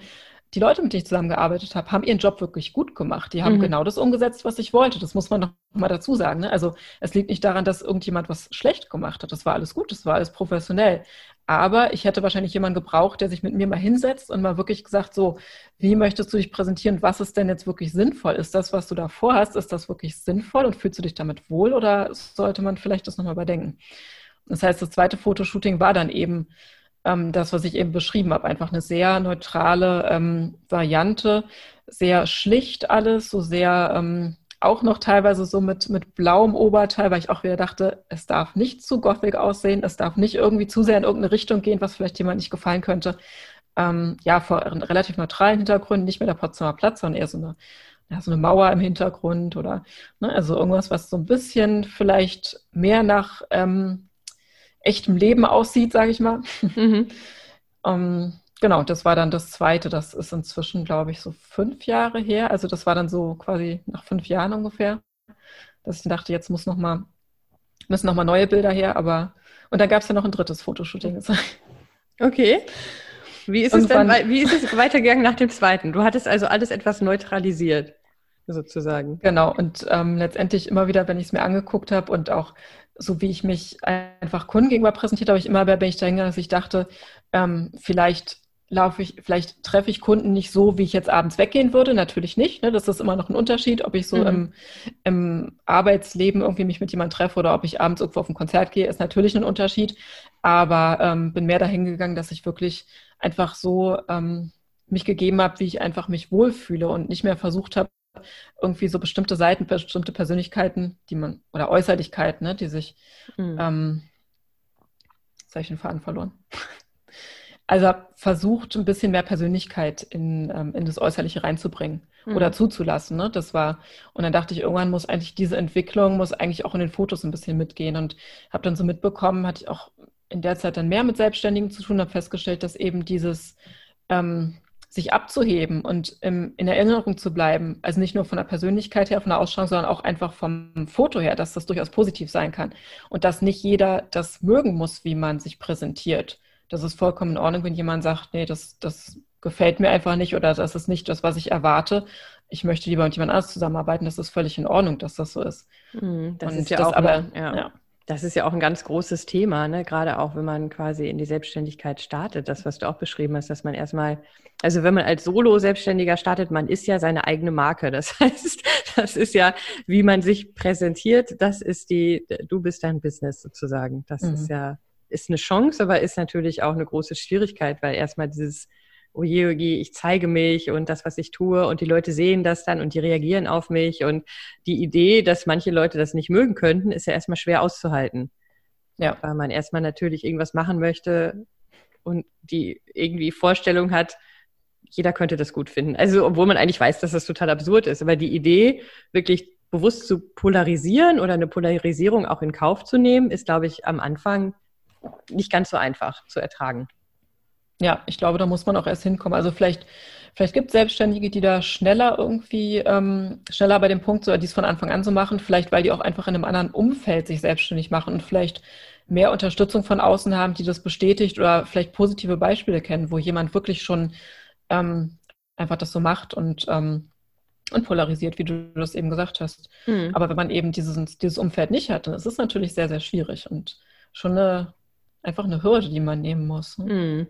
die Leute, mit denen ich zusammengearbeitet habe, haben ihren Job wirklich gut gemacht. Die haben mhm. genau das umgesetzt, was ich wollte. Das muss man noch mal dazu sagen. Ne? Also es liegt nicht daran, dass irgendjemand was schlecht gemacht hat. Das war alles gut, das war alles professionell. Aber ich hätte wahrscheinlich jemanden gebraucht, der sich mit mir mal hinsetzt und mal wirklich gesagt, so, wie möchtest du dich präsentieren? Was ist denn jetzt wirklich sinnvoll? Ist das, was du da vorhast, ist das wirklich sinnvoll und fühlst du dich damit wohl oder sollte man vielleicht das nochmal überdenken? Das heißt, das zweite Fotoshooting war dann eben ähm, das, was ich eben beschrieben habe, einfach eine sehr neutrale ähm, Variante, sehr schlicht alles, so sehr ähm, auch noch teilweise so mit, mit blauem Oberteil, weil ich auch wieder dachte, es darf nicht zu gothic aussehen, es darf nicht irgendwie zu sehr in irgendeine Richtung gehen, was vielleicht jemand nicht gefallen könnte. Ähm, ja, vor einem relativ neutralen Hintergrund, nicht mehr der Potsdamer Platz, sondern eher so eine, ja, so eine Mauer im Hintergrund oder ne, also irgendwas, was so ein bisschen vielleicht mehr nach ähm, echtem Leben aussieht, sage ich mal. Mhm. ähm, genau, das war dann das zweite. Das ist inzwischen, glaube ich, so fünf Jahre her. Also das war dann so quasi nach fünf Jahren ungefähr, dass ich dachte, jetzt muss noch mal, müssen noch mal neue Bilder her. Aber und dann gab es ja noch ein drittes Fotoshooting. Okay. Wie ist, es denn, wie ist es weitergegangen nach dem zweiten? Du hattest also alles etwas neutralisiert, sozusagen. Genau, und ähm, letztendlich immer wieder, wenn ich es mir angeguckt habe und auch so wie ich mich einfach Kunden gegenüber präsentiert habe, ich immer bin ich dahin gegangen, dass ich dachte, ähm, vielleicht laufe ich, vielleicht treffe ich Kunden nicht so, wie ich jetzt abends weggehen würde. Natürlich nicht. Ne? Das ist immer noch ein Unterschied, ob ich so mhm. im, im, Arbeitsleben irgendwie mich mit jemandem treffe oder ob ich abends irgendwo auf ein Konzert gehe, ist natürlich ein Unterschied. Aber ähm, bin mehr dahin gegangen, dass ich wirklich einfach so ähm, mich gegeben habe, wie ich einfach mich wohlfühle und nicht mehr versucht habe, irgendwie so bestimmte Seiten, bestimmte Persönlichkeiten, die man, oder Äußerlichkeiten, ne, die sich, mhm. ähm, Faden verloren. Also versucht, ein bisschen mehr Persönlichkeit in, ähm, in das Äußerliche reinzubringen mhm. oder zuzulassen. Ne? Das war, und dann dachte ich, irgendwann muss eigentlich diese Entwicklung, muss eigentlich auch in den Fotos ein bisschen mitgehen. Und habe dann so mitbekommen, hatte ich auch in der Zeit dann mehr mit Selbstständigen zu tun, habe festgestellt, dass eben dieses ähm, sich abzuheben und im, in Erinnerung zu bleiben, also nicht nur von der Persönlichkeit her, von der Ausstrahlung, sondern auch einfach vom Foto her, dass das durchaus positiv sein kann und dass nicht jeder das mögen muss, wie man sich präsentiert das ist vollkommen in Ordnung, wenn jemand sagt, nee, das, das gefällt mir einfach nicht oder das ist nicht das, was ich erwarte. Ich möchte lieber mit jemand anders zusammenarbeiten. Das ist völlig in Ordnung, dass das so ist. Mhm, das Und ist ja das auch, aber, eine, ja. ja. Das ist ja auch ein ganz großes Thema, ne? gerade auch wenn man quasi in die Selbstständigkeit startet. Das, was du auch beschrieben hast, dass man erstmal, also wenn man als Solo-Selbstständiger startet, man ist ja seine eigene Marke. Das heißt, das ist ja, wie man sich präsentiert, das ist die, du bist dein Business sozusagen. Das mhm. ist ja ist eine Chance, aber ist natürlich auch eine große Schwierigkeit, weil erstmal dieses, oje, oje, ich zeige mich und das, was ich tue und die Leute sehen das dann und die reagieren auf mich und die Idee, dass manche Leute das nicht mögen könnten, ist ja erstmal schwer auszuhalten. Ja. Weil man erstmal natürlich irgendwas machen möchte und die irgendwie Vorstellung hat, jeder könnte das gut finden. Also, obwohl man eigentlich weiß, dass das total absurd ist. Aber die Idee, wirklich bewusst zu polarisieren oder eine Polarisierung auch in Kauf zu nehmen, ist, glaube ich, am Anfang nicht ganz so einfach zu ertragen. Ja, ich glaube, da muss man auch erst hinkommen. Also vielleicht, vielleicht gibt es Selbstständige, die da schneller irgendwie, ähm, schneller bei dem Punkt sind, dies von Anfang an so machen, vielleicht weil die auch einfach in einem anderen Umfeld sich selbstständig machen und vielleicht mehr Unterstützung von außen haben, die das bestätigt oder vielleicht positive Beispiele kennen, wo jemand wirklich schon ähm, einfach das so macht und, ähm, und polarisiert, wie du das eben gesagt hast. Mhm. Aber wenn man eben dieses, dieses Umfeld nicht hat, dann ist es natürlich sehr, sehr schwierig und schon eine einfach eine Hürde, die man nehmen muss. Ne? Mhm.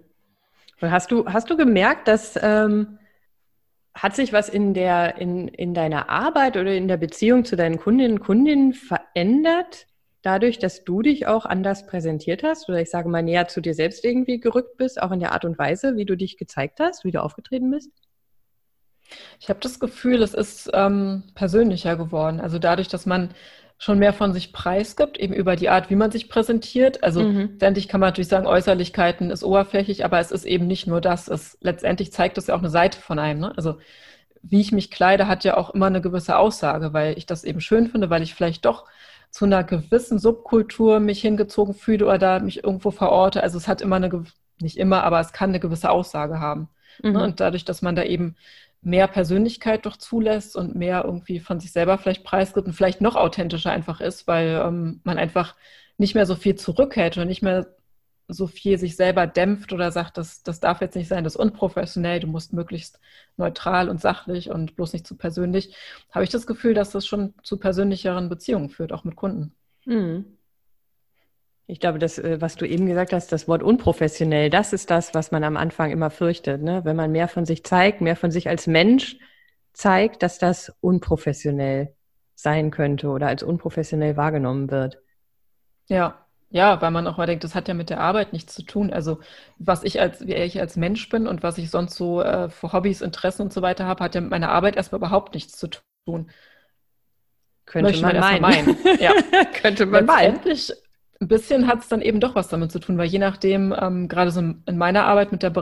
Hast du, hast du gemerkt, dass ähm, hat sich was in der, in, in deiner Arbeit oder in der Beziehung zu deinen Kundinnen und Kundinnen verändert, dadurch, dass du dich auch anders präsentiert hast oder ich sage mal näher zu dir selbst irgendwie gerückt bist, auch in der Art und Weise, wie du dich gezeigt hast, wie du aufgetreten bist? Ich habe das Gefühl, es ist ähm, persönlicher geworden. Also dadurch, dass man schon mehr von sich preisgibt, eben über die Art, wie man sich präsentiert. Also mhm. letztendlich kann man natürlich sagen, Äußerlichkeiten ist oberflächlich, aber es ist eben nicht nur das. Es, letztendlich zeigt es ja auch eine Seite von einem. Ne? Also wie ich mich kleide, hat ja auch immer eine gewisse Aussage, weil ich das eben schön finde, weil ich vielleicht doch zu einer gewissen Subkultur mich hingezogen fühle oder da mich irgendwo verorte. Also es hat immer eine, nicht immer, aber es kann eine gewisse Aussage haben. Ne? Mhm. Ne? Und dadurch, dass man da eben mehr Persönlichkeit doch zulässt und mehr irgendwie von sich selber vielleicht preisgibt und vielleicht noch authentischer einfach ist, weil ähm, man einfach nicht mehr so viel zurückhält und nicht mehr so viel sich selber dämpft oder sagt, das, das darf jetzt nicht sein, das ist unprofessionell, du musst möglichst neutral und sachlich und bloß nicht zu persönlich, habe ich das Gefühl, dass das schon zu persönlicheren Beziehungen führt, auch mit Kunden. Mhm. Ich glaube, das, äh, was du eben gesagt hast, das Wort unprofessionell, das ist das, was man am Anfang immer fürchtet. Ne? Wenn man mehr von sich zeigt, mehr von sich als Mensch zeigt, dass das unprofessionell sein könnte oder als unprofessionell wahrgenommen wird. Ja, Ja, weil man auch mal denkt, das hat ja mit der Arbeit nichts zu tun. Also was ich als, wie ich als Mensch bin und was ich sonst so äh, für Hobbys, Interessen und so weiter habe, hat ja mit meiner Arbeit erstmal überhaupt nichts zu tun. Könnte Möchte man, man meinen. meinen. ja, könnte man meinen. Ein bisschen hat es dann eben doch was damit zu tun, weil je nachdem, ähm, gerade so in meiner Arbeit mit der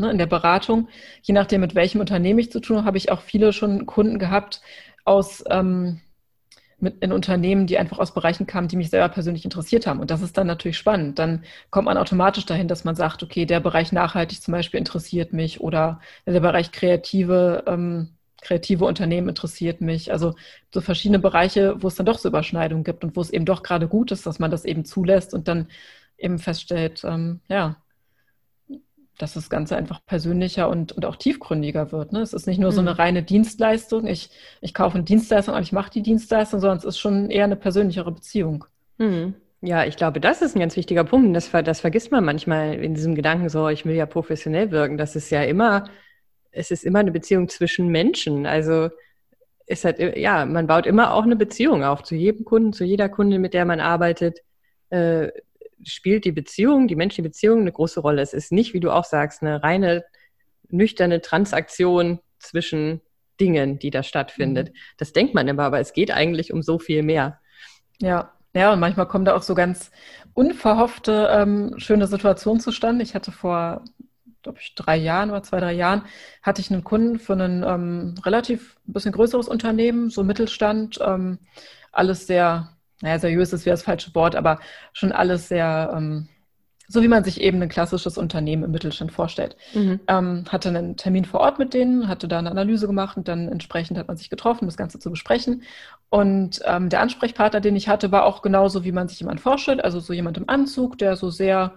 ne, in der Beratung, je nachdem, mit welchem Unternehmen ich zu tun habe, habe ich auch viele schon Kunden gehabt aus ähm, mit in Unternehmen, die einfach aus Bereichen kamen, die mich selber persönlich interessiert haben. Und das ist dann natürlich spannend. Dann kommt man automatisch dahin, dass man sagt, okay, der Bereich nachhaltig zum Beispiel interessiert mich oder der Bereich kreative, ähm, kreative Unternehmen interessiert mich. Also so verschiedene Bereiche, wo es dann doch so Überschneidungen gibt und wo es eben doch gerade gut ist, dass man das eben zulässt und dann eben feststellt, ähm, ja, dass das Ganze einfach persönlicher und, und auch tiefgründiger wird. Ne? Es ist nicht nur so eine mhm. reine Dienstleistung, ich, ich kaufe eine Dienstleistung und ich mache die Dienstleistung, sondern es ist schon eher eine persönlichere Beziehung. Mhm. Ja, ich glaube, das ist ein ganz wichtiger Punkt. Das, das vergisst man manchmal in diesem Gedanken so, ich will ja professionell wirken. Das ist ja immer, es ist immer eine Beziehung zwischen Menschen. Also ist halt, ja, man baut immer auch eine Beziehung auf zu jedem Kunden, zu jeder Kundin, mit der man arbeitet. Äh, spielt die Beziehung, die menschliche Beziehung eine große Rolle. Es ist nicht, wie du auch sagst, eine reine nüchterne Transaktion zwischen Dingen, die da stattfindet. Mhm. Das denkt man immer, aber es geht eigentlich um so viel mehr. Ja, ja, und manchmal kommen da auch so ganz unverhoffte ähm, schöne Situationen zustande. Ich hatte vor, glaube ich, drei Jahren oder zwei, drei Jahren, hatte ich einen Kunden für ein ähm, relativ ein bisschen größeres Unternehmen, so Mittelstand, ähm, alles sehr naja, seriös ist wäre das falsche Wort, aber schon alles sehr, ähm, so wie man sich eben ein klassisches Unternehmen im Mittelstand vorstellt. Mhm. Ähm, hatte einen Termin vor Ort mit denen, hatte da eine Analyse gemacht und dann entsprechend hat man sich getroffen, das Ganze zu besprechen. Und ähm, der Ansprechpartner, den ich hatte, war auch genauso, wie man sich jemand vorstellt, also so jemand im Anzug, der so sehr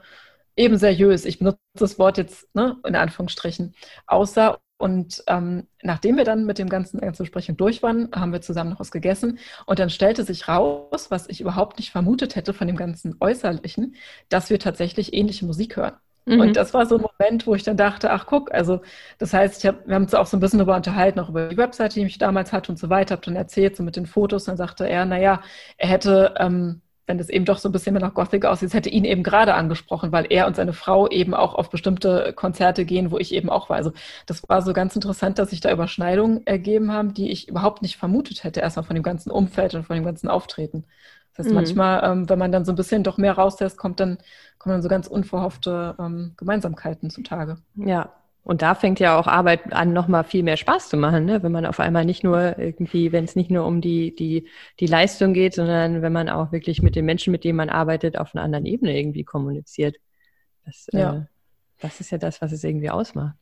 eben seriös, ich benutze das Wort jetzt ne, in Anführungsstrichen, aussah und ähm, nachdem wir dann mit dem ganzen ganzen Besprechung durch waren, haben wir zusammen noch was gegessen. Und dann stellte sich raus, was ich überhaupt nicht vermutet hätte von dem ganzen Äußerlichen, dass wir tatsächlich ähnliche Musik hören. Mhm. Und das war so ein Moment, wo ich dann dachte, ach guck, also das heißt, ich hab, wir haben uns auch so ein bisschen darüber unterhalten, auch über die Webseite, die ich damals hatte und so weiter, habe dann erzählt, so mit den Fotos. Dann sagte er, naja, er hätte ähm, wenn das eben doch so ein bisschen mehr nach Gothic aussieht, hätte ihn eben gerade angesprochen, weil er und seine Frau eben auch auf bestimmte Konzerte gehen, wo ich eben auch war. Also das war so ganz interessant, dass sich da Überschneidungen ergeben haben, die ich überhaupt nicht vermutet hätte, erstmal von dem ganzen Umfeld und von dem ganzen Auftreten. Das heißt, mhm. manchmal, ähm, wenn man dann so ein bisschen doch mehr rauslässt, kommt dann, kommen dann so ganz unverhoffte ähm, Gemeinsamkeiten zutage. Ja, und da fängt ja auch Arbeit an, nochmal viel mehr Spaß zu machen, ne? wenn man auf einmal nicht nur irgendwie, wenn es nicht nur um die, die, die Leistung geht, sondern wenn man auch wirklich mit den Menschen, mit denen man arbeitet, auf einer anderen Ebene irgendwie kommuniziert. Das, ja. äh, das ist ja das, was es irgendwie ausmacht.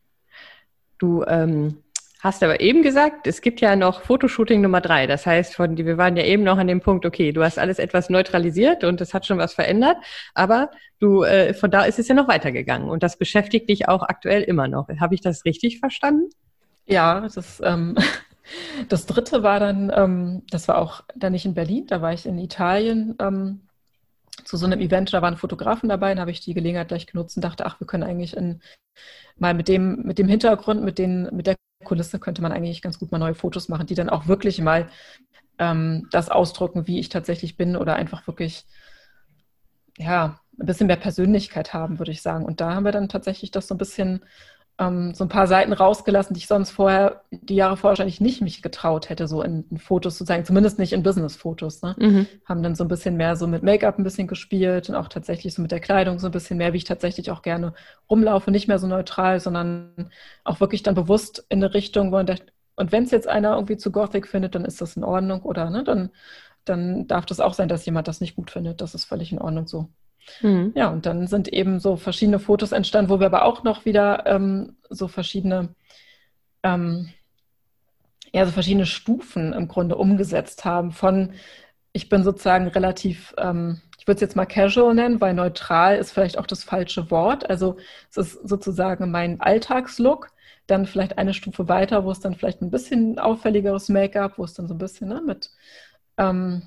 Du ähm, Hast aber eben gesagt, es gibt ja noch Fotoshooting Nummer drei. Das heißt, von, wir waren ja eben noch an dem Punkt, okay, du hast alles etwas neutralisiert und es hat schon was verändert, aber du, äh, von da ist es ja noch weitergegangen und das beschäftigt dich auch aktuell immer noch. Habe ich das richtig verstanden? Ja, das, ähm, das dritte war dann, ähm, das war auch dann nicht in Berlin, da war ich in Italien ähm, zu so einem Event, da waren Fotografen dabei, dann habe ich die Gelegenheit gleich genutzt und dachte, ach, wir können eigentlich in, mal mit dem, mit dem Hintergrund, mit, den, mit der Kulisse könnte man eigentlich ganz gut mal neue Fotos machen, die dann auch wirklich mal ähm, das ausdrücken, wie ich tatsächlich bin oder einfach wirklich, ja, ein bisschen mehr Persönlichkeit haben, würde ich sagen. Und da haben wir dann tatsächlich das so ein bisschen ähm, so ein paar Seiten rausgelassen, die ich sonst vorher, die Jahre vorher wahrscheinlich nicht mich getraut hätte, so in, in Fotos zu zeigen, zumindest nicht in Business-Fotos. Ne? Mhm. Haben dann so ein bisschen mehr so mit Make-up ein bisschen gespielt und auch tatsächlich so mit der Kleidung so ein bisschen mehr, wie ich tatsächlich auch gerne rumlaufe, nicht mehr so neutral, sondern auch wirklich dann bewusst in eine Richtung, wo der, und wenn es jetzt einer irgendwie zu Gothic findet, dann ist das in Ordnung oder ne, dann, dann darf das auch sein, dass jemand das nicht gut findet. Das ist völlig in Ordnung so. Mhm. Ja, und dann sind eben so verschiedene Fotos entstanden, wo wir aber auch noch wieder ähm, so verschiedene, ähm, ja, so verschiedene Stufen im Grunde umgesetzt haben. Von, ich bin sozusagen relativ, ähm, ich würde es jetzt mal casual nennen, weil neutral ist vielleicht auch das falsche Wort. Also es ist sozusagen mein Alltagslook. Dann vielleicht eine Stufe weiter, wo es dann vielleicht ein bisschen auffälligeres Make-up, wo es dann so ein bisschen ne, mit ähm,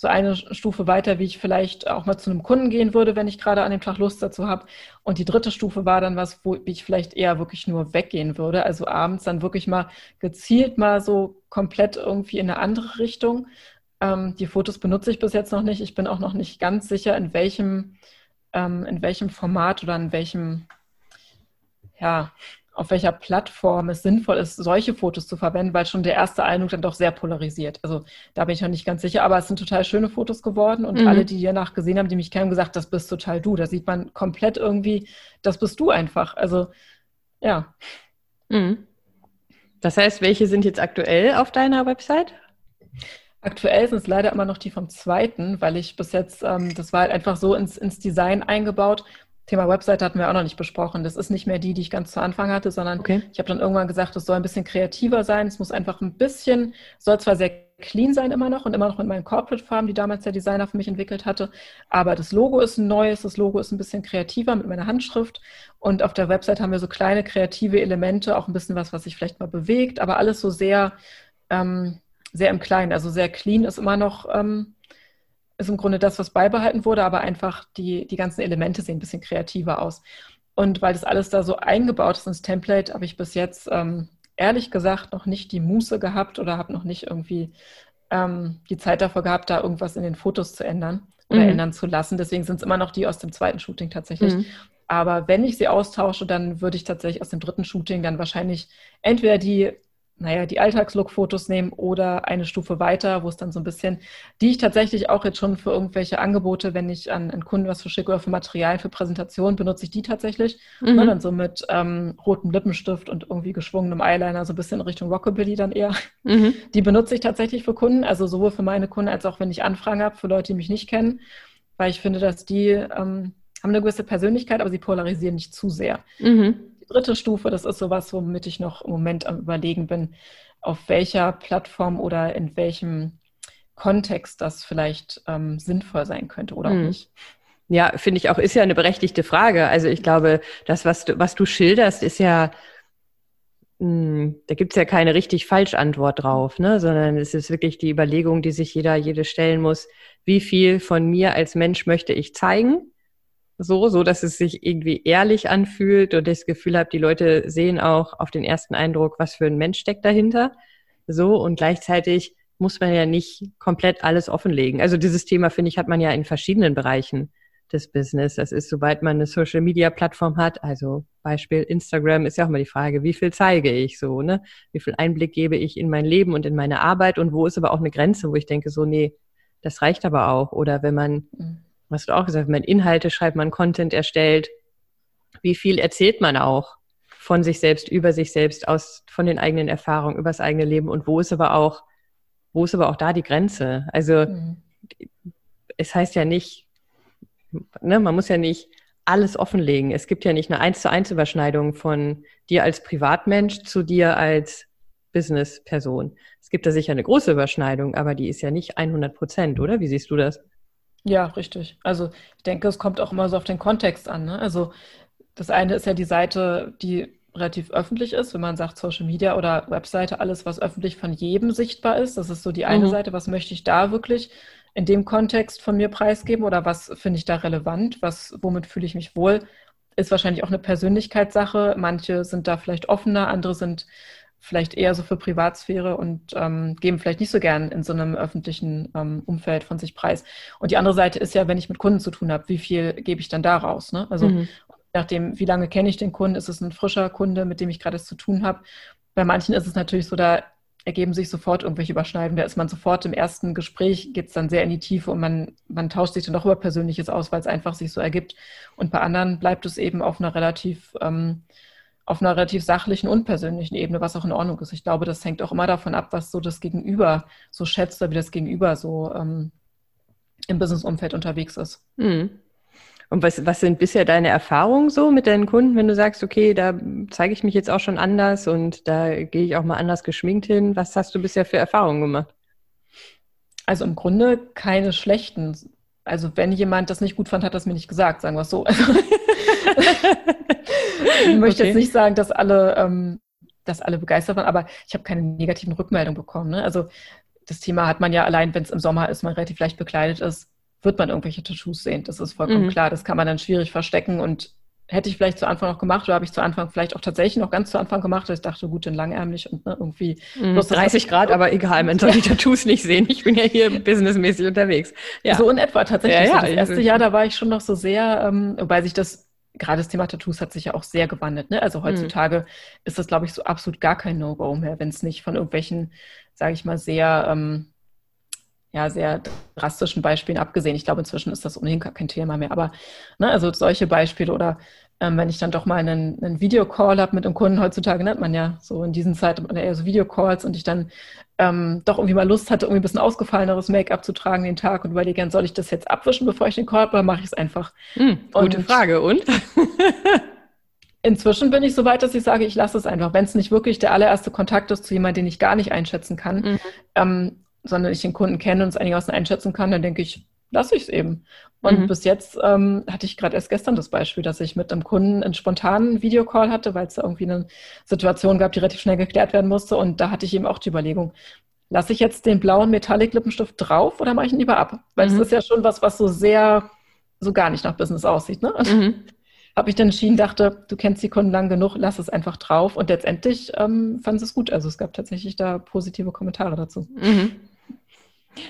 so eine Stufe weiter, wie ich vielleicht auch mal zu einem Kunden gehen würde, wenn ich gerade an dem Tag Lust dazu habe. Und die dritte Stufe war dann was, wo ich vielleicht eher wirklich nur weggehen würde. Also abends dann wirklich mal gezielt mal so komplett irgendwie in eine andere Richtung. Ähm, die Fotos benutze ich bis jetzt noch nicht. Ich bin auch noch nicht ganz sicher, in welchem, ähm, in welchem Format oder in welchem, ja, auf welcher Plattform es sinnvoll ist, solche Fotos zu verwenden, weil schon der erste Eindruck dann doch sehr polarisiert. Also da bin ich noch nicht ganz sicher, aber es sind total schöne Fotos geworden und mhm. alle, die danach gesehen haben, die mich kennen, haben gesagt, das bist total du. Da sieht man komplett irgendwie, das bist du einfach. Also ja. Mhm. Das heißt, welche sind jetzt aktuell auf deiner Website? Aktuell sind es leider immer noch die vom zweiten, weil ich bis jetzt, ähm, das war halt einfach so ins, ins Design eingebaut. Thema Website hatten wir auch noch nicht besprochen. Das ist nicht mehr die, die ich ganz zu Anfang hatte, sondern okay. ich habe dann irgendwann gesagt, es soll ein bisschen kreativer sein. Es muss einfach ein bisschen, soll zwar sehr clean sein immer noch und immer noch mit meinen Corporate-Farben, die damals der Designer für mich entwickelt hatte. Aber das Logo ist ein neues, das Logo ist ein bisschen kreativer mit meiner Handschrift. Und auf der Website haben wir so kleine kreative Elemente, auch ein bisschen was, was sich vielleicht mal bewegt, aber alles so sehr ähm, sehr im Kleinen, also sehr clean ist immer noch, ähm, ist im Grunde das, was beibehalten wurde, aber einfach die, die ganzen Elemente sehen ein bisschen kreativer aus. Und weil das alles da so eingebaut ist ins Template, habe ich bis jetzt ähm, ehrlich gesagt noch nicht die Muße gehabt oder habe noch nicht irgendwie ähm, die Zeit dafür gehabt, da irgendwas in den Fotos zu ändern oder mhm. ändern zu lassen. Deswegen sind es immer noch die aus dem zweiten Shooting tatsächlich. Mhm. Aber wenn ich sie austausche, dann würde ich tatsächlich aus dem dritten Shooting dann wahrscheinlich entweder die naja, die Alltagslook-Fotos nehmen oder eine Stufe weiter, wo es dann so ein bisschen, die ich tatsächlich auch jetzt schon für irgendwelche Angebote, wenn ich an, an Kunden was verschicke oder für Materialien, für Präsentationen, benutze ich die tatsächlich. Mhm. Ne, dann so mit ähm, rotem Lippenstift und irgendwie geschwungenem Eyeliner, so ein bisschen in Richtung Rockabilly dann eher. Mhm. Die benutze ich tatsächlich für Kunden, also sowohl für meine Kunden als auch wenn ich Anfragen habe für Leute, die mich nicht kennen, weil ich finde, dass die ähm, haben eine gewisse Persönlichkeit, aber sie polarisieren nicht zu sehr. Mhm dritte Stufe, das ist sowas, womit ich noch im Moment am Überlegen bin, auf welcher Plattform oder in welchem Kontext das vielleicht ähm, sinnvoll sein könnte oder mhm. auch nicht. Ja, finde ich auch, ist ja eine berechtigte Frage. Also ich glaube, das, was du, was du schilderst, ist ja, mh, hm, da gibt es ja keine richtig falsch Antwort drauf, ne? sondern es ist wirklich die Überlegung, die sich jeder, jede stellen muss, wie viel von mir als Mensch möchte ich zeigen so, so dass es sich irgendwie ehrlich anfühlt und ich das Gefühl habe, die Leute sehen auch auf den ersten Eindruck, was für ein Mensch steckt dahinter. So und gleichzeitig muss man ja nicht komplett alles offenlegen. Also dieses Thema, finde ich, hat man ja in verschiedenen Bereichen des Business. Das ist, sobald man eine Social Media Plattform hat, also Beispiel Instagram ist ja auch immer die Frage, wie viel zeige ich so, ne? Wie viel Einblick gebe ich in mein Leben und in meine Arbeit und wo ist aber auch eine Grenze, wo ich denke, so, nee, das reicht aber auch. Oder wenn man mhm hast du auch gesagt, wenn man Inhalte schreibt, man Content erstellt, wie viel erzählt man auch von sich selbst, über sich selbst, aus, von den eigenen Erfahrungen, über das eigene Leben und wo ist aber auch, wo ist aber auch da die Grenze? Also, mhm. es heißt ja nicht, ne, man muss ja nicht alles offenlegen. Es gibt ja nicht eine eins zu eins Überschneidung von dir als Privatmensch zu dir als Business-Person. Es gibt da sicher eine große Überschneidung, aber die ist ja nicht 100 Prozent, oder? Wie siehst du das? Ja, richtig. Also ich denke, es kommt auch immer so auf den Kontext an. Ne? Also das eine ist ja die Seite, die relativ öffentlich ist, wenn man sagt Social Media oder Webseite, alles, was öffentlich von jedem sichtbar ist. Das ist so die eine mhm. Seite, was möchte ich da wirklich in dem Kontext von mir preisgeben oder was finde ich da relevant, was, womit fühle ich mich wohl, ist wahrscheinlich auch eine Persönlichkeitssache. Manche sind da vielleicht offener, andere sind vielleicht eher so für Privatsphäre und ähm, geben vielleicht nicht so gern in so einem öffentlichen ähm, Umfeld von sich preis. Und die andere Seite ist ja, wenn ich mit Kunden zu tun habe, wie viel gebe ich dann da raus? Ne? Also mhm. nachdem, wie lange kenne ich den Kunden, ist es ein frischer Kunde, mit dem ich gerade zu tun habe. Bei manchen ist es natürlich so, da ergeben sich sofort irgendwelche Überschneidungen. Da ist man sofort im ersten Gespräch, geht es dann sehr in die Tiefe und man, man tauscht sich dann doch über Persönliches aus, weil es einfach sich so ergibt. Und bei anderen bleibt es eben auf einer relativ ähm, auf einer relativ sachlichen und persönlichen Ebene, was auch in Ordnung ist. Ich glaube, das hängt auch immer davon ab, was so das Gegenüber so schätzt oder wie das Gegenüber so ähm, im Businessumfeld unterwegs ist. Mhm. Und was, was sind bisher deine Erfahrungen so mit deinen Kunden, wenn du sagst, okay, da zeige ich mich jetzt auch schon anders und da gehe ich auch mal anders geschminkt hin? Was hast du bisher für Erfahrungen gemacht? Also im Grunde keine schlechten. Also wenn jemand das nicht gut fand, hat das mir nicht gesagt, sagen wir es so. ich möchte okay. jetzt nicht sagen, dass alle, ähm, dass alle begeistert waren, aber ich habe keine negativen Rückmeldungen bekommen. Ne? Also das Thema hat man ja allein, wenn es im Sommer ist, man relativ leicht bekleidet ist, wird man irgendwelche Tattoos sehen. Das ist vollkommen mhm. klar. Das kann man dann schwierig verstecken und hätte ich vielleicht zu Anfang noch gemacht oder habe ich zu Anfang vielleicht auch tatsächlich noch ganz zu Anfang gemacht, dass ich dachte, gut, in langärmlich und ne, irgendwie. Mm, 30 Grad, aber egal, man soll die Tattoos nicht sehen. Ich bin ja hier businessmäßig unterwegs. Ja. So in etwa tatsächlich. Ja, ja. Das erste Jahr, da war ich schon noch so sehr, ähm, wobei sich das gerade das Thema Tattoos hat sich ja auch sehr gewandelt. Ne? Also heutzutage mhm. ist das, glaube ich, so absolut gar kein No-Go mehr, wenn es nicht von irgendwelchen, sage ich mal, sehr ähm, ja, sehr drastischen Beispielen abgesehen. Ich glaube, inzwischen ist das ohnehin gar kein Thema mehr. Aber ne, also solche Beispiele oder ähm, wenn ich dann doch mal einen, einen Videocall habe mit einem Kunden, heutzutage nennt man ja so in diesen Zeiten eher so Videocalls und ich dann ähm, doch irgendwie mal Lust hatte, irgendwie ein bisschen ausgefalleneres Make-up zu tragen den Tag und überlege, soll ich das jetzt abwischen, bevor ich den Call habe, oder mache ich es einfach? Hm, gute und Frage. Und? Inzwischen bin ich so weit, dass ich sage, ich lasse es einfach. Wenn es nicht wirklich der allererste Kontakt ist zu jemandem, den ich gar nicht einschätzen kann, mhm. ähm, sondern ich den Kunden kenne und es einigermaßen einschätzen kann, dann denke ich, lasse ich es eben. Und mhm. bis jetzt ähm, hatte ich gerade erst gestern das Beispiel, dass ich mit einem Kunden einen spontanen Videocall hatte, weil es da irgendwie eine Situation gab, die relativ schnell geklärt werden musste. Und da hatte ich eben auch die Überlegung, lasse ich jetzt den blauen Metallic-Lippenstift drauf oder mache ich ihn lieber ab? Weil es mhm. ist ja schon was, was so sehr, so gar nicht nach Business aussieht. Ne? Mhm. Habe ich dann entschieden, dachte, du kennst die Kunden lang genug, lass es einfach drauf. Und letztendlich ähm, fanden sie es gut. Also es gab tatsächlich da positive Kommentare dazu. Mhm.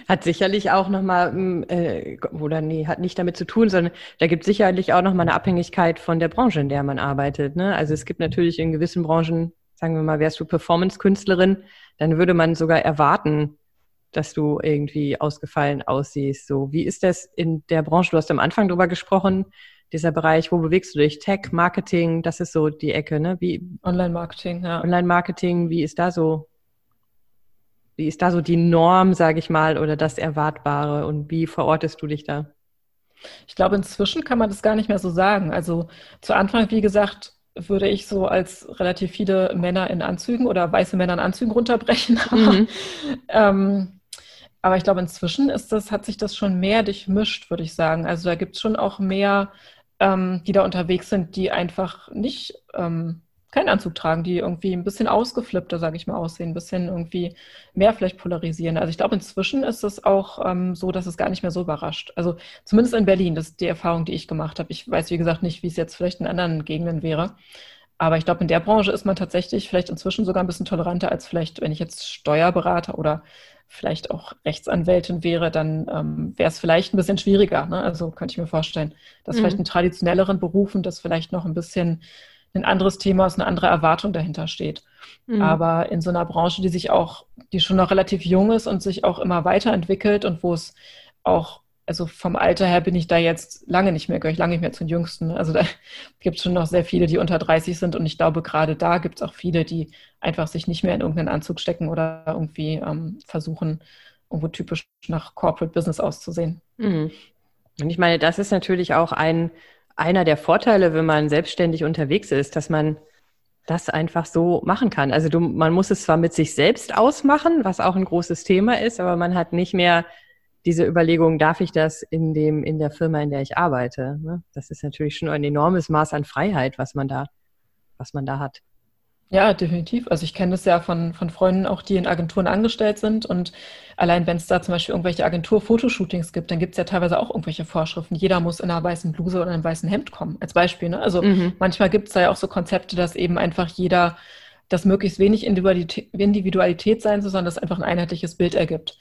Hat sicherlich auch nochmal, hm, äh, oder nee, hat nicht damit zu tun, sondern da gibt es sicherlich auch nochmal eine Abhängigkeit von der Branche, in der man arbeitet. Ne? Also es gibt natürlich in gewissen Branchen, sagen wir mal, wärst du Performance-Künstlerin, dann würde man sogar erwarten, dass du irgendwie ausgefallen aussiehst. So, wie ist das in der Branche? Du hast am Anfang drüber gesprochen, dieser Bereich, wo bewegst du dich? Tech, Marketing, das ist so die Ecke, ne? Wie Online-Marketing, ja. Online-Marketing, wie ist da so wie ist da so die Norm, sage ich mal, oder das Erwartbare und wie verortest du dich da? Ich glaube, inzwischen kann man das gar nicht mehr so sagen. Also zu Anfang, wie gesagt, würde ich so als relativ viele Männer in Anzügen oder weiße Männer in Anzügen runterbrechen. Mhm. ähm, aber ich glaube, inzwischen ist das, hat sich das schon mehr durchmischt, würde ich sagen. Also da gibt es schon auch mehr, ähm, die da unterwegs sind, die einfach nicht ähm, keinen Anzug tragen, die irgendwie ein bisschen ausgeflippter, sage ich mal, aussehen, ein bisschen irgendwie mehr vielleicht polarisieren. Also ich glaube, inzwischen ist es auch ähm, so, dass es gar nicht mehr so überrascht. Also zumindest in Berlin, das ist die Erfahrung, die ich gemacht habe. Ich weiß, wie gesagt, nicht, wie es jetzt vielleicht in anderen Gegenden wäre. Aber ich glaube, in der Branche ist man tatsächlich vielleicht inzwischen sogar ein bisschen toleranter als vielleicht, wenn ich jetzt Steuerberater oder vielleicht auch Rechtsanwältin wäre, dann ähm, wäre es vielleicht ein bisschen schwieriger. Ne? Also könnte ich mir vorstellen, dass mhm. vielleicht in traditionelleren Berufen das vielleicht noch ein bisschen ein anderes Thema ist, eine andere Erwartung dahinter steht. Mhm. Aber in so einer Branche, die sich auch, die schon noch relativ jung ist und sich auch immer weiterentwickelt und wo es auch, also vom Alter her bin ich da jetzt lange nicht mehr, gehöre ich lange nicht mehr zu den Jüngsten. Also da gibt es schon noch sehr viele, die unter 30 sind und ich glaube, gerade da gibt es auch viele, die einfach sich nicht mehr in irgendeinen Anzug stecken oder irgendwie ähm, versuchen, irgendwo typisch nach Corporate Business auszusehen. Mhm. Und ich meine, das ist natürlich auch ein einer der Vorteile, wenn man selbstständig unterwegs ist, dass man das einfach so machen kann. Also du, man muss es zwar mit sich selbst ausmachen, was auch ein großes Thema ist, aber man hat nicht mehr diese Überlegung, darf ich das in dem, in der Firma, in der ich arbeite? Ne? Das ist natürlich schon ein enormes Maß an Freiheit, was man da, was man da hat. Ja, definitiv. Also ich kenne das ja von, von Freunden auch, die in Agenturen angestellt sind. Und allein wenn es da zum Beispiel irgendwelche Agentur-Fotoshootings gibt, dann gibt es ja teilweise auch irgendwelche Vorschriften. Jeder muss in einer weißen Bluse oder einem weißen Hemd kommen, als Beispiel. Ne? Also mhm. manchmal gibt es da ja auch so Konzepte, dass eben einfach jeder, dass möglichst wenig Individualität, sein soll, sondern dass einfach ein einheitliches Bild ergibt.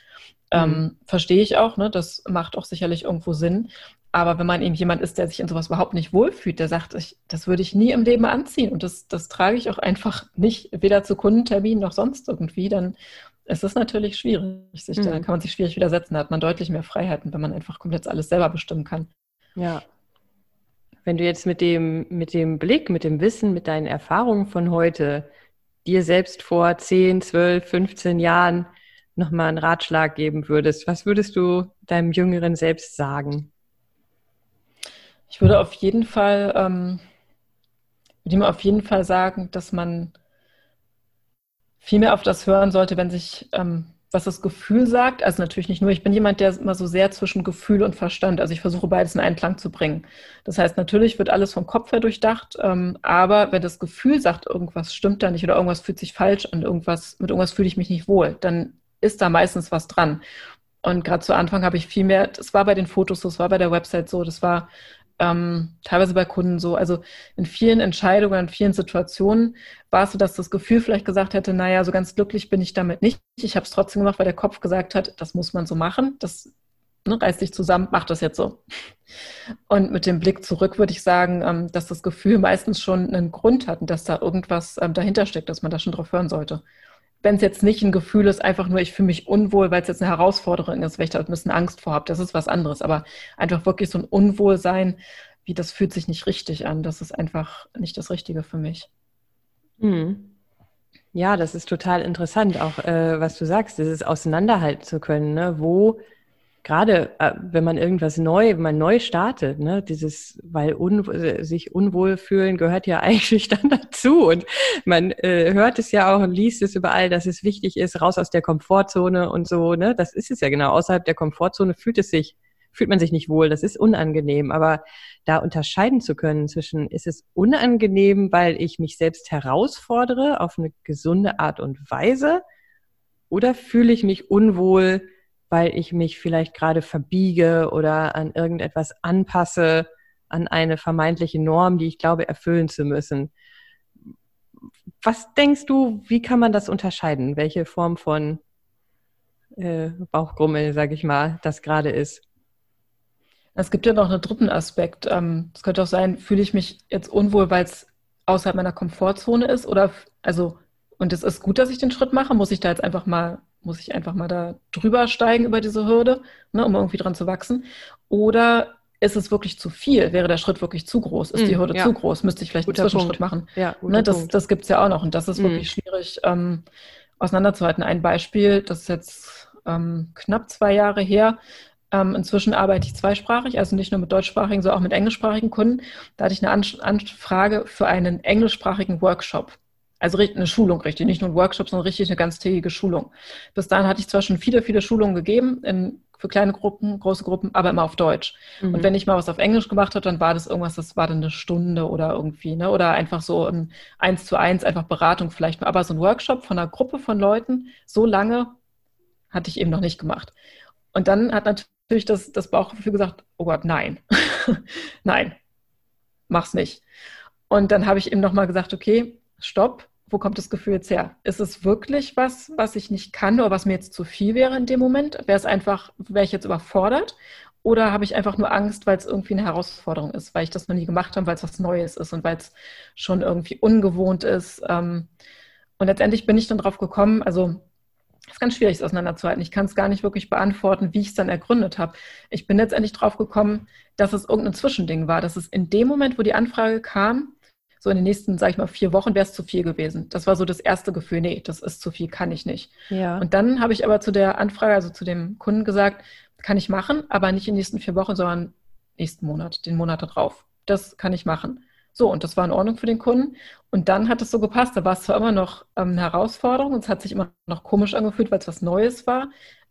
Ähm, mhm. verstehe ich auch, ne? das macht auch sicherlich irgendwo Sinn. Aber wenn man eben jemand ist, der sich in sowas überhaupt nicht wohlfühlt, der sagt, ich, das würde ich nie im Leben anziehen und das, das trage ich auch einfach nicht, weder zu Kundenterminen noch sonst irgendwie, dann ist es natürlich schwierig. Sich, mhm. Dann kann man sich schwierig widersetzen. Da hat man deutlich mehr Freiheiten, wenn man einfach komplett alles selber bestimmen kann. Ja. Wenn du jetzt mit dem, mit dem Blick, mit dem Wissen, mit deinen Erfahrungen von heute dir selbst vor 10, 12, 15 Jahren nochmal einen Ratschlag geben würdest, was würdest du deinem jüngeren Selbst sagen? Ich würde auf jeden Fall, ähm, würde ihm auf jeden Fall sagen, dass man viel mehr auf das hören sollte, wenn sich, ähm, was das Gefühl sagt. Also natürlich nicht nur, ich bin jemand, der immer so sehr zwischen Gefühl und Verstand, also ich versuche beides in einen Klang zu bringen. Das heißt, natürlich wird alles vom Kopf her durchdacht, ähm, aber wenn das Gefühl sagt, irgendwas stimmt da nicht oder irgendwas fühlt sich falsch an, irgendwas, mit irgendwas fühle ich mich nicht wohl, dann ist da meistens was dran. Und gerade zu Anfang habe ich viel mehr, das war bei den Fotos so, das war bei der Website so, das war ähm, teilweise bei Kunden so. Also in vielen Entscheidungen, in vielen Situationen war es so, dass das Gefühl vielleicht gesagt hätte, naja, so ganz glücklich bin ich damit nicht. Ich habe es trotzdem gemacht, weil der Kopf gesagt hat, das muss man so machen. Das ne, reißt dich zusammen, mach das jetzt so. Und mit dem Blick zurück würde ich sagen, ähm, dass das Gefühl meistens schon einen Grund hat und dass da irgendwas ähm, dahinter steckt, dass man da schon drauf hören sollte wenn es jetzt nicht ein Gefühl ist, einfach nur, ich fühle mich unwohl, weil es jetzt eine Herausforderung ist, weil ich da ein bisschen Angst vor habe, das ist was anderes. Aber einfach wirklich so ein Unwohlsein, wie das fühlt sich nicht richtig an. Das ist einfach nicht das Richtige für mich. Hm. Ja, das ist total interessant, auch äh, was du sagst, dieses Auseinanderhalten zu können. Ne? Wo gerade äh, wenn man irgendwas neu, wenn man neu startet, ne, dieses, weil un, sich unwohl fühlen gehört ja eigentlich dann dazu. Und man äh, hört es ja auch und liest es überall, dass es wichtig ist, raus aus der Komfortzone und so, ne, das ist es ja genau. Außerhalb der Komfortzone fühlt es sich, fühlt man sich nicht wohl, das ist unangenehm, aber da unterscheiden zu können zwischen, ist es unangenehm, weil ich mich selbst herausfordere auf eine gesunde Art und Weise oder fühle ich mich unwohl, weil ich mich vielleicht gerade verbiege oder an irgendetwas anpasse, an eine vermeintliche Norm, die ich glaube erfüllen zu müssen. Was denkst du, wie kann man das unterscheiden? Welche Form von äh, Bauchgrummel, sage ich mal, das gerade ist? Es gibt ja noch einen dritten Aspekt. Ähm, es könnte auch sein, fühle ich mich jetzt unwohl, weil es außerhalb meiner Komfortzone ist oder also und es ist gut, dass ich den Schritt mache, muss ich da jetzt einfach mal muss ich einfach mal da drüber steigen über diese Hürde, ne, um irgendwie dran zu wachsen? Oder ist es wirklich zu viel? Wäre der Schritt wirklich zu groß? Ist die hm, Hürde ja. zu groß? Müsste ich vielleicht guter einen Zwischenschritt Punkt. machen? Ja, ne, das das gibt es ja auch noch und das ist mhm. wirklich schwierig ähm, auseinanderzuhalten. Ein Beispiel, das ist jetzt ähm, knapp zwei Jahre her. Ähm, inzwischen arbeite ich zweisprachig, also nicht nur mit deutschsprachigen, sondern auch mit englischsprachigen Kunden. Da hatte ich eine Anfrage für einen englischsprachigen Workshop. Also eine Schulung richtig, nicht nur ein Workshop, sondern richtig eine ganztägige Schulung. Bis dahin hatte ich zwar schon viele, viele Schulungen gegeben, in, für kleine Gruppen, große Gruppen, aber immer auf Deutsch. Mhm. Und wenn ich mal was auf Englisch gemacht habe, dann war das irgendwas, das war dann eine Stunde oder irgendwie, ne? Oder einfach so ein eins zu eins, einfach Beratung vielleicht. Aber so ein Workshop von einer Gruppe von Leuten, so lange hatte ich eben noch nicht gemacht. Und dann hat natürlich das, das Bauchgefühl gesagt, oh Gott, nein, nein, mach's nicht. Und dann habe ich eben nochmal gesagt, okay, stopp, wo kommt das Gefühl jetzt her? Ist es wirklich was, was ich nicht kann oder was mir jetzt zu viel wäre in dem Moment? Wäre es einfach, wäre ich jetzt überfordert? Oder habe ich einfach nur Angst, weil es irgendwie eine Herausforderung ist, weil ich das noch nie gemacht habe, weil es was Neues ist und weil es schon irgendwie ungewohnt ist? Ähm, und letztendlich bin ich dann drauf gekommen, also es ist ganz schwierig, es auseinanderzuhalten. Ich kann es gar nicht wirklich beantworten, wie ich es dann ergründet habe. Ich bin letztendlich drauf gekommen, dass es irgendein Zwischending war, dass es in dem Moment, wo die Anfrage kam, so in den nächsten, sag ich mal, vier Wochen wäre es zu viel gewesen. Das war so das erste Gefühl, nee, das ist zu viel, kann ich nicht. Ja. Und dann habe ich aber zu der Anfrage, also zu dem Kunden gesagt, kann ich machen, aber nicht in den nächsten vier Wochen, sondern nächsten Monat, den Monat darauf. Das kann ich machen. So, und das war in Ordnung für den Kunden. Und dann hat es so gepasst. Da war es zwar immer noch ähm, eine Herausforderung und es hat sich immer noch komisch angefühlt, weil es was Neues war.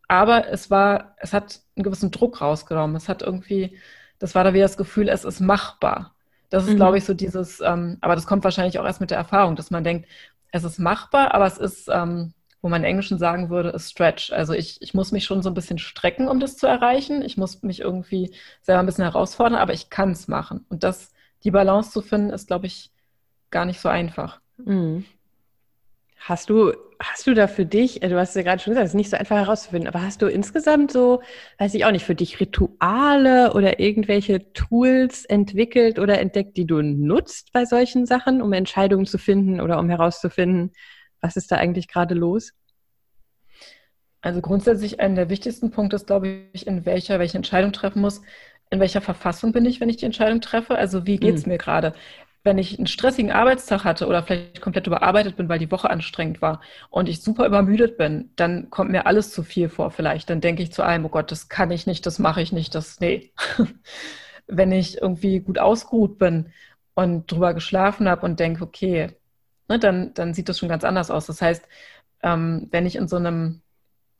Aber es war, es hat einen gewissen Druck rausgenommen. Es hat irgendwie, das war da wieder das Gefühl, es ist machbar. Das ist, mhm. glaube ich, so dieses, ähm, aber das kommt wahrscheinlich auch erst mit der Erfahrung, dass man denkt, es ist machbar, aber es ist, ähm, wo man im Englischen sagen würde, a stretch. Also ich, ich muss mich schon so ein bisschen strecken, um das zu erreichen. Ich muss mich irgendwie selber ein bisschen herausfordern, aber ich kann es machen. Und das, die Balance zu finden, ist, glaube ich, gar nicht so einfach. Mhm. Hast du, hast du da für dich, äh, du hast ja gerade schon gesagt, es ist nicht so einfach herauszufinden, aber hast du insgesamt so, weiß ich auch nicht, für dich Rituale oder irgendwelche Tools entwickelt oder entdeckt, die du nutzt bei solchen Sachen, um Entscheidungen zu finden oder um herauszufinden, was ist da eigentlich gerade los? Also grundsätzlich einer der wichtigsten Punkte ist, glaube ich, in welcher, welche Entscheidung treffen muss. In welcher Verfassung bin ich, wenn ich die Entscheidung treffe? Also wie geht es mhm. mir gerade? Wenn ich einen stressigen Arbeitstag hatte oder vielleicht komplett überarbeitet bin, weil die Woche anstrengend war und ich super übermüdet bin, dann kommt mir alles zu viel vor vielleicht. Dann denke ich zu einem, oh Gott, das kann ich nicht, das mache ich nicht, das, nee. wenn ich irgendwie gut ausgeruht bin und drüber geschlafen habe und denke, okay, ne, dann, dann sieht das schon ganz anders aus. Das heißt, ähm, wenn ich in so einem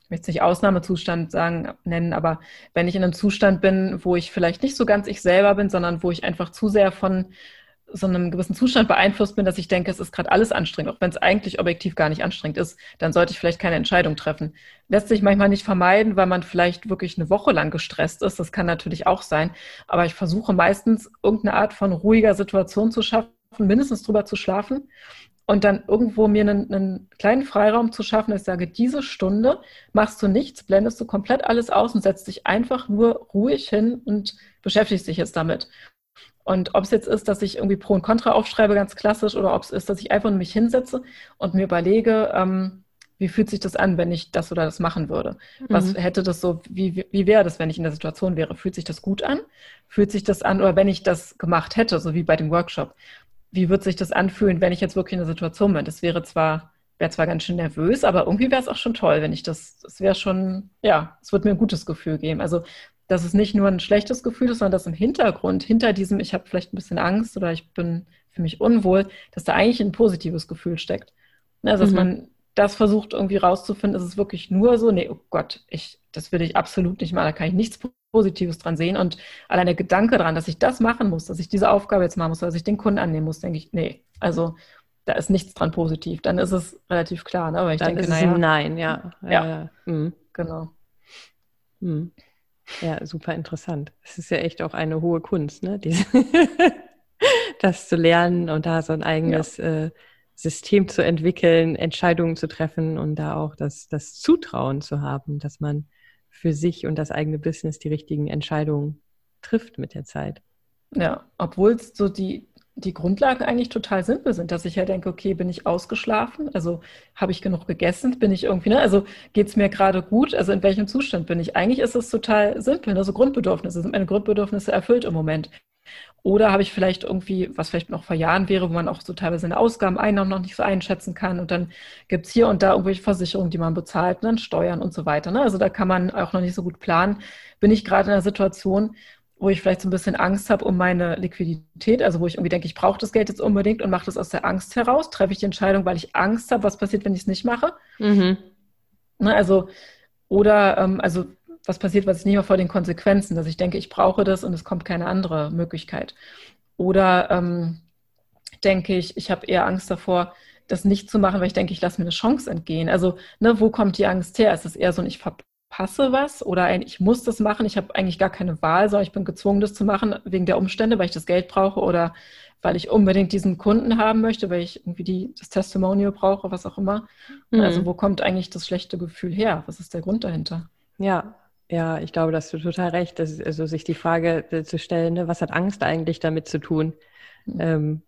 ich möchte es nicht Ausnahmezustand sagen, nennen, aber wenn ich in einem Zustand bin, wo ich vielleicht nicht so ganz ich selber bin, sondern wo ich einfach zu sehr von so einem gewissen Zustand beeinflusst bin, dass ich denke, es ist gerade alles anstrengend, auch wenn es eigentlich objektiv gar nicht anstrengend ist, dann sollte ich vielleicht keine Entscheidung treffen. Lässt sich manchmal nicht vermeiden, weil man vielleicht wirklich eine Woche lang gestresst ist. Das kann natürlich auch sein. Aber ich versuche meistens irgendeine Art von ruhiger Situation zu schaffen, mindestens drüber zu schlafen und dann irgendwo mir einen, einen kleinen Freiraum zu schaffen, dass ich sage, diese Stunde machst du nichts, blendest du komplett alles aus und setzt dich einfach nur ruhig hin und beschäftigst dich jetzt damit. Und ob es jetzt ist, dass ich irgendwie Pro und Contra aufschreibe, ganz klassisch, oder ob es ist, dass ich einfach nur mich hinsetze und mir überlege, ähm, wie fühlt sich das an, wenn ich das oder das machen würde? Mhm. Was hätte das so, wie, wie, wie wäre das, wenn ich in der Situation wäre? Fühlt sich das gut an? Fühlt sich das an, oder wenn ich das gemacht hätte, so wie bei dem Workshop, wie wird sich das anfühlen, wenn ich jetzt wirklich in der Situation bin? Das wäre zwar, wäre zwar ganz schön nervös, aber irgendwie wäre es auch schon toll, wenn ich das, das wäre schon, ja, es wird mir ein gutes Gefühl geben. Also dass es nicht nur ein schlechtes Gefühl ist, sondern dass im Hintergrund, hinter diesem, ich habe vielleicht ein bisschen Angst oder ich bin für mich unwohl, dass da eigentlich ein positives Gefühl steckt. Also dass mhm. man das versucht irgendwie rauszufinden, ist es wirklich nur so, nee, oh Gott, ich, das will ich absolut nicht mal, da kann ich nichts Positives dran sehen. Und allein der Gedanke daran, dass ich das machen muss, dass ich diese Aufgabe jetzt machen muss, dass ich den Kunden annehmen muss, denke ich, nee, also da ist nichts dran positiv. Dann ist es relativ klar, ne? Aber ich Dann denke, ist naja, Nein, ja. Ja, ja. Mhm. genau. Mhm. Ja, super interessant. Es ist ja echt auch eine hohe Kunst, ne? Diese das zu lernen und da so ein eigenes ja. äh, System zu entwickeln, Entscheidungen zu treffen und da auch das, das Zutrauen zu haben, dass man für sich und das eigene Business die richtigen Entscheidungen trifft mit der Zeit. Ja, obwohl es so die, die Grundlagen eigentlich total simpel sind, dass ich ja denke, okay, bin ich ausgeschlafen? Also habe ich genug gegessen? Bin ich irgendwie, ne? Also geht es mir gerade gut? Also in welchem Zustand bin ich? Eigentlich ist es total simpel, ne? Grundbedürfnisse. Sind meine Grundbedürfnisse erfüllt im Moment? Oder habe ich vielleicht irgendwie, was vielleicht noch vor Jahren wäre, wo man auch so teilweise eine Ausgaben, Einnahmen noch nicht so einschätzen kann und dann gibt es hier und da irgendwelche Versicherungen, die man bezahlt, und dann Steuern und so weiter. Ne? Also da kann man auch noch nicht so gut planen. Bin ich gerade in einer Situation, wo ich vielleicht so ein bisschen Angst habe um meine Liquidität, also wo ich irgendwie denke, ich brauche das Geld jetzt unbedingt und mache das aus der Angst heraus, treffe ich die Entscheidung, weil ich Angst habe, was passiert, wenn ich es nicht mache. Mhm. Ne, also, oder, ähm, also, was passiert, was ich nicht mehr vor den Konsequenzen, dass ich denke, ich brauche das und es kommt keine andere Möglichkeit. Oder ähm, denke ich, ich habe eher Angst davor, das nicht zu machen, weil ich denke, ich lasse mir eine Chance entgehen. Also, ne, wo kommt die Angst her? Ist es eher so ein, ich verpasse passe was oder ein, ich muss das machen, ich habe eigentlich gar keine Wahl, sondern ich bin gezwungen, das zu machen wegen der Umstände, weil ich das Geld brauche oder weil ich unbedingt diesen Kunden haben möchte, weil ich irgendwie die, das Testimonial brauche, was auch immer. Mhm. Also wo kommt eigentlich das schlechte Gefühl her? Was ist der Grund dahinter? Ja, ja, ich glaube, dass du total recht, dass, also sich die Frage äh, zu stellen, ne, was hat Angst eigentlich damit zu tun? Mhm. Ähm,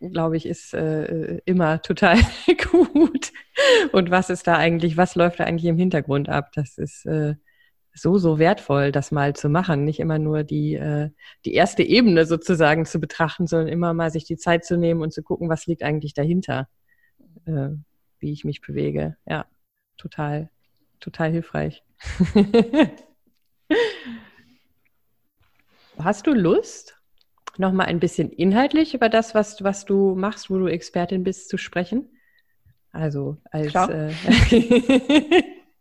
glaube ich, ist äh, immer total gut. Und was ist da eigentlich, was läuft da eigentlich im Hintergrund ab? Das ist äh, so, so wertvoll, das mal zu machen. Nicht immer nur die, äh, die erste Ebene sozusagen zu betrachten, sondern immer mal sich die Zeit zu nehmen und zu gucken, was liegt eigentlich dahinter, äh, wie ich mich bewege. Ja, total, total hilfreich. Hast du Lust, noch mal ein bisschen inhaltlich über das, was, was du machst, wo du Expertin bist, zu sprechen? Also als äh,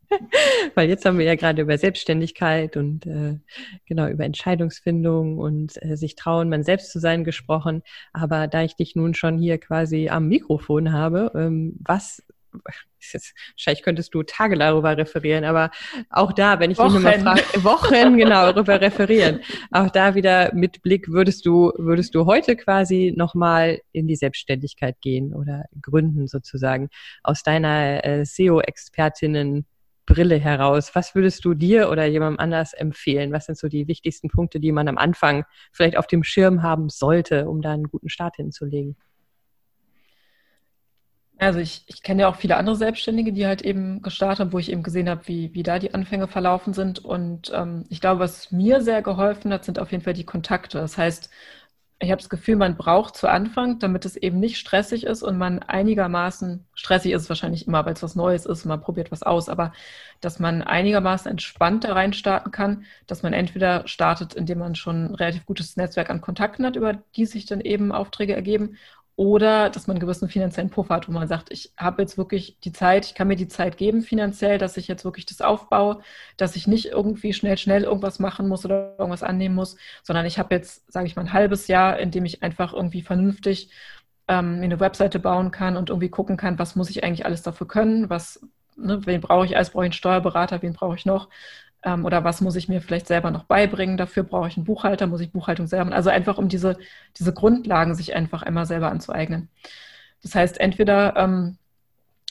weil jetzt haben wir ja gerade über Selbstständigkeit und äh, genau über Entscheidungsfindung und äh, sich trauen, man selbst zu sein gesprochen. Aber da ich dich nun schon hier quasi am Mikrofon habe, ähm, was jetzt, wahrscheinlich könntest du Tage darüber referieren, aber auch da, wenn ich Wochen. dich nochmal frage, Wochen genau darüber referieren. Auch da wieder mit Blick, würdest du, würdest du heute quasi nochmal in die Selbstständigkeit gehen oder gründen sozusagen aus deiner äh, SEO-Expertinnen Brille heraus. Was würdest du dir oder jemandem anders empfehlen? Was sind so die wichtigsten Punkte, die man am Anfang vielleicht auf dem Schirm haben sollte, um da einen guten Start hinzulegen? Also ich, ich kenne ja auch viele andere Selbstständige, die halt eben gestartet haben, wo ich eben gesehen habe, wie, wie da die Anfänge verlaufen sind. Und ähm, ich glaube, was mir sehr geholfen hat, sind auf jeden Fall die Kontakte. Das heißt, ich habe das Gefühl, man braucht zu Anfang, damit es eben nicht stressig ist und man einigermaßen, stressig ist es wahrscheinlich immer, weil es was Neues ist und man probiert was aus, aber dass man einigermaßen entspannt da rein starten kann, dass man entweder startet, indem man schon ein relativ gutes Netzwerk an Kontakten hat, über die sich dann eben Aufträge ergeben, oder dass man einen gewissen finanziellen Puffer hat, wo man sagt, ich habe jetzt wirklich die Zeit, ich kann mir die Zeit geben finanziell, dass ich jetzt wirklich das aufbaue, dass ich nicht irgendwie schnell, schnell irgendwas machen muss oder irgendwas annehmen muss, sondern ich habe jetzt, sage ich mal, ein halbes Jahr, in dem ich einfach irgendwie vernünftig ähm, eine Webseite bauen kann und irgendwie gucken kann, was muss ich eigentlich alles dafür können, was, ne, wen brauche ich als, brauche ich einen Steuerberater, wen brauche ich noch, ähm, oder was muss ich mir vielleicht selber noch beibringen? Dafür brauche ich einen Buchhalter, muss ich Buchhaltung selber machen. Also einfach um diese, diese Grundlagen sich einfach einmal selber anzueignen. Das heißt, entweder ähm,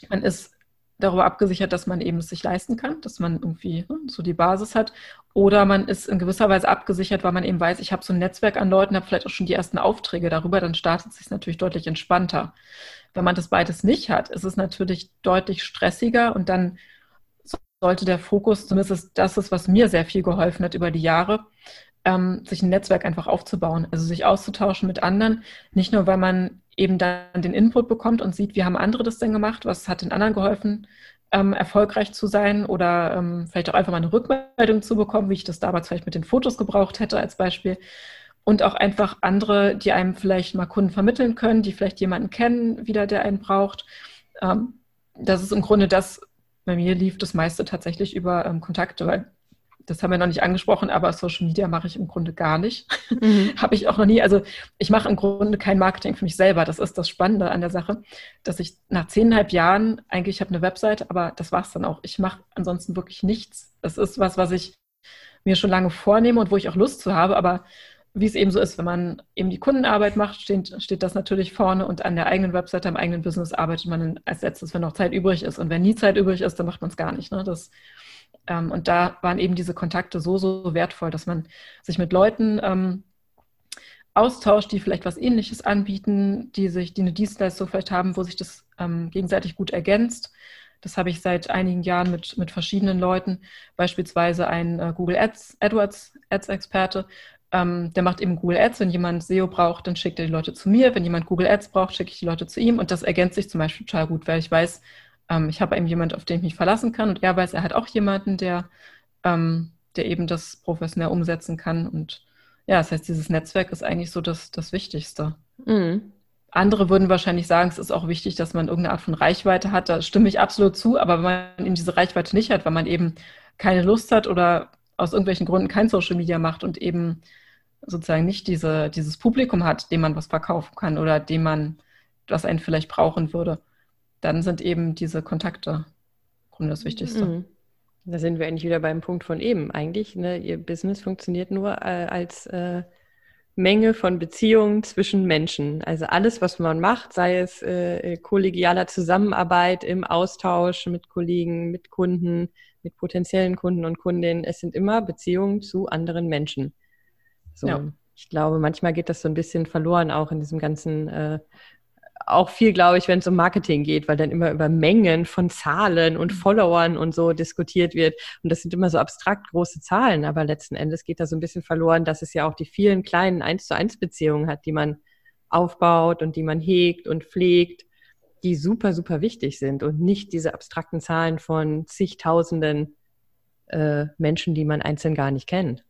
man ist darüber abgesichert, dass man eben es sich leisten kann, dass man irgendwie ne, so die Basis hat. Oder man ist in gewisser Weise abgesichert, weil man eben weiß, ich habe so ein Netzwerk an Leuten, habe vielleicht auch schon die ersten Aufträge darüber, dann startet es sich natürlich deutlich entspannter. Wenn man das beides nicht hat, ist es natürlich deutlich stressiger und dann sollte der Fokus, zumindest das ist, was mir sehr viel geholfen hat über die Jahre, ähm, sich ein Netzwerk einfach aufzubauen, also sich auszutauschen mit anderen, nicht nur, weil man eben dann den Input bekommt und sieht, wie haben andere das denn gemacht, was hat den anderen geholfen, ähm, erfolgreich zu sein oder ähm, vielleicht auch einfach mal eine Rückmeldung zu bekommen, wie ich das damals vielleicht mit den Fotos gebraucht hätte als Beispiel. Und auch einfach andere, die einem vielleicht mal Kunden vermitteln können, die vielleicht jemanden kennen, wieder der einen braucht. Ähm, das ist im Grunde das, bei mir lief das meiste tatsächlich über ähm, Kontakte, weil das haben wir noch nicht angesprochen, aber Social Media mache ich im Grunde gar nicht. Mhm. Habe ich auch noch nie. Also ich mache im Grunde kein Marketing für mich selber. Das ist das Spannende an der Sache, dass ich nach zehneinhalb Jahren eigentlich ich habe eine Webseite, aber das war es dann auch. Ich mache ansonsten wirklich nichts. Das ist was, was ich mir schon lange vornehme und wo ich auch Lust zu habe, aber wie es eben so ist, wenn man eben die Kundenarbeit macht, steht, steht das natürlich vorne und an der eigenen Webseite, am eigenen Business arbeitet man als letztes, wenn noch Zeit übrig ist. Und wenn nie Zeit übrig ist, dann macht man es gar nicht. Ne? Das, ähm, und da waren eben diese Kontakte so, so wertvoll, dass man sich mit Leuten ähm, austauscht, die vielleicht was Ähnliches anbieten, die sich, die eine Dienstleistung vielleicht haben, wo sich das ähm, gegenseitig gut ergänzt. Das habe ich seit einigen Jahren mit, mit verschiedenen Leuten, beispielsweise ein äh, Google Ads, AdWords Ads Experte, ähm, der macht eben Google Ads. Wenn jemand SEO braucht, dann schickt er die Leute zu mir. Wenn jemand Google Ads braucht, schicke ich die Leute zu ihm. Und das ergänzt sich zum Beispiel total gut, weil ich weiß, ähm, ich habe eben jemanden, auf den ich mich verlassen kann. Und er weiß, er hat auch jemanden, der, ähm, der eben das professionell umsetzen kann. Und ja, das heißt, dieses Netzwerk ist eigentlich so das, das Wichtigste. Mhm. Andere würden wahrscheinlich sagen, es ist auch wichtig, dass man irgendeine Art von Reichweite hat. Da stimme ich absolut zu. Aber wenn man eben diese Reichweite nicht hat, weil man eben keine Lust hat oder aus irgendwelchen Gründen kein Social Media macht und eben sozusagen nicht diese, dieses Publikum hat, dem man was verkaufen kann oder dem man, was einen vielleicht brauchen würde, dann sind eben diese Kontakte Grunde das Wichtigste. Mhm. Da sind wir eigentlich wieder beim Punkt von eben. Eigentlich, ne, Ihr Business funktioniert nur äh, als äh, Menge von Beziehungen zwischen Menschen. Also alles, was man macht, sei es äh, kollegialer Zusammenarbeit im Austausch mit Kollegen, mit Kunden, mit potenziellen Kunden und Kundinnen, es sind immer Beziehungen zu anderen Menschen. So, ja. Ich glaube, manchmal geht das so ein bisschen verloren, auch in diesem ganzen, äh, auch viel, glaube ich, wenn es um Marketing geht, weil dann immer über Mengen von Zahlen und. Followern und so diskutiert wird. Und das sind immer so abstrakt große Zahlen, aber letzten Endes geht da so ein bisschen verloren, dass es ja auch die vielen kleinen eins zu eins Beziehungen hat, die man aufbaut und die man hegt und pflegt, die super, super wichtig sind und nicht diese abstrakten Zahlen von zigtausenden äh, Menschen, die man einzeln gar nicht kennt.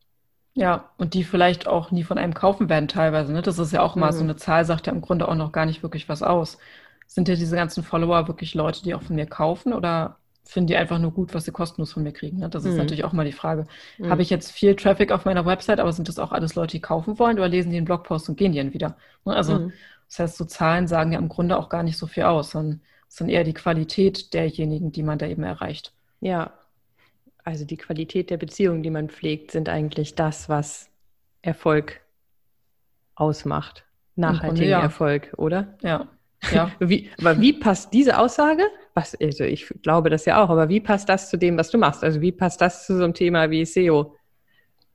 Ja, und die vielleicht auch nie von einem kaufen werden teilweise. Ne? Das ist ja auch immer mhm. so eine Zahl, sagt ja im Grunde auch noch gar nicht wirklich was aus. Sind ja diese ganzen Follower wirklich Leute, die auch von mir kaufen oder finden die einfach nur gut, was sie kostenlos von mir kriegen? Ne? Das ist mhm. natürlich auch mal die Frage. Mhm. Habe ich jetzt viel Traffic auf meiner Website, aber sind das auch alles Leute, die kaufen wollen oder lesen die den Blogpost und gehen die dann wieder? Ne? Also mhm. Das heißt, so Zahlen sagen ja im Grunde auch gar nicht so viel aus, sondern es sind eher die Qualität derjenigen, die man da eben erreicht. Ja, also die Qualität der Beziehungen, die man pflegt, sind eigentlich das, was Erfolg ausmacht. Nachhaltigen ja. Erfolg, oder? Ja. ja. wie, aber wie passt diese Aussage? Was, also ich glaube das ja auch, aber wie passt das zu dem, was du machst? Also wie passt das zu so einem Thema wie SEO?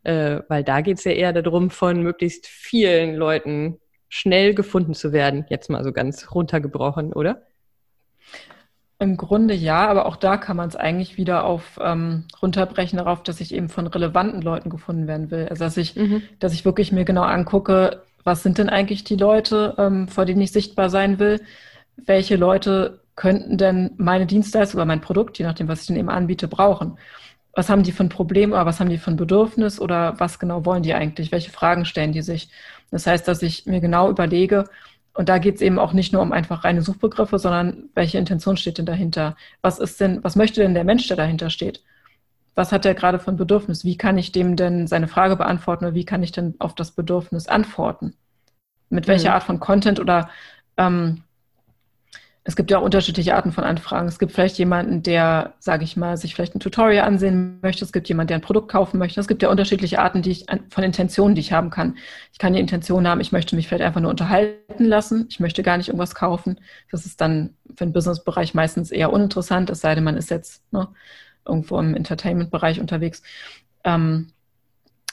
Äh, weil da geht es ja eher darum, von möglichst vielen Leuten schnell gefunden zu werden. Jetzt mal so ganz runtergebrochen, oder? Im Grunde ja, aber auch da kann man es eigentlich wieder auf ähm, runterbrechen darauf, dass ich eben von relevanten Leuten gefunden werden will. Also dass ich, mhm. dass ich wirklich mir genau angucke, was sind denn eigentlich die Leute, ähm, vor denen ich sichtbar sein will? Welche Leute könnten denn meine Dienstleistung oder mein Produkt, je nachdem, was ich denn eben anbiete, brauchen? Was haben die für ein Problem oder was haben die für ein Bedürfnis oder was genau wollen die eigentlich? Welche Fragen stellen die sich? Das heißt, dass ich mir genau überlege, Und da geht es eben auch nicht nur um einfach reine Suchbegriffe, sondern welche Intention steht denn dahinter? Was ist denn, was möchte denn der Mensch, der dahinter steht? Was hat er gerade für ein Bedürfnis? Wie kann ich dem denn seine Frage beantworten oder wie kann ich denn auf das Bedürfnis antworten? Mit welcher mhm. Art von Content oder ähm, es gibt ja auch unterschiedliche Arten von Anfragen. Es gibt vielleicht jemanden, der, sage ich mal, sich vielleicht ein Tutorial ansehen möchte. Es gibt jemanden, der ein Produkt kaufen möchte. Es gibt ja unterschiedliche Arten die ich, von Intentionen, die ich haben kann. Ich kann die Intention haben, ich möchte mich vielleicht einfach nur unterhalten lassen. Ich möchte gar nicht irgendwas kaufen. Das ist dann für den Businessbereich meistens eher uninteressant, es sei denn, man ist jetzt ne, irgendwo im Entertainment-Bereich unterwegs. Ähm,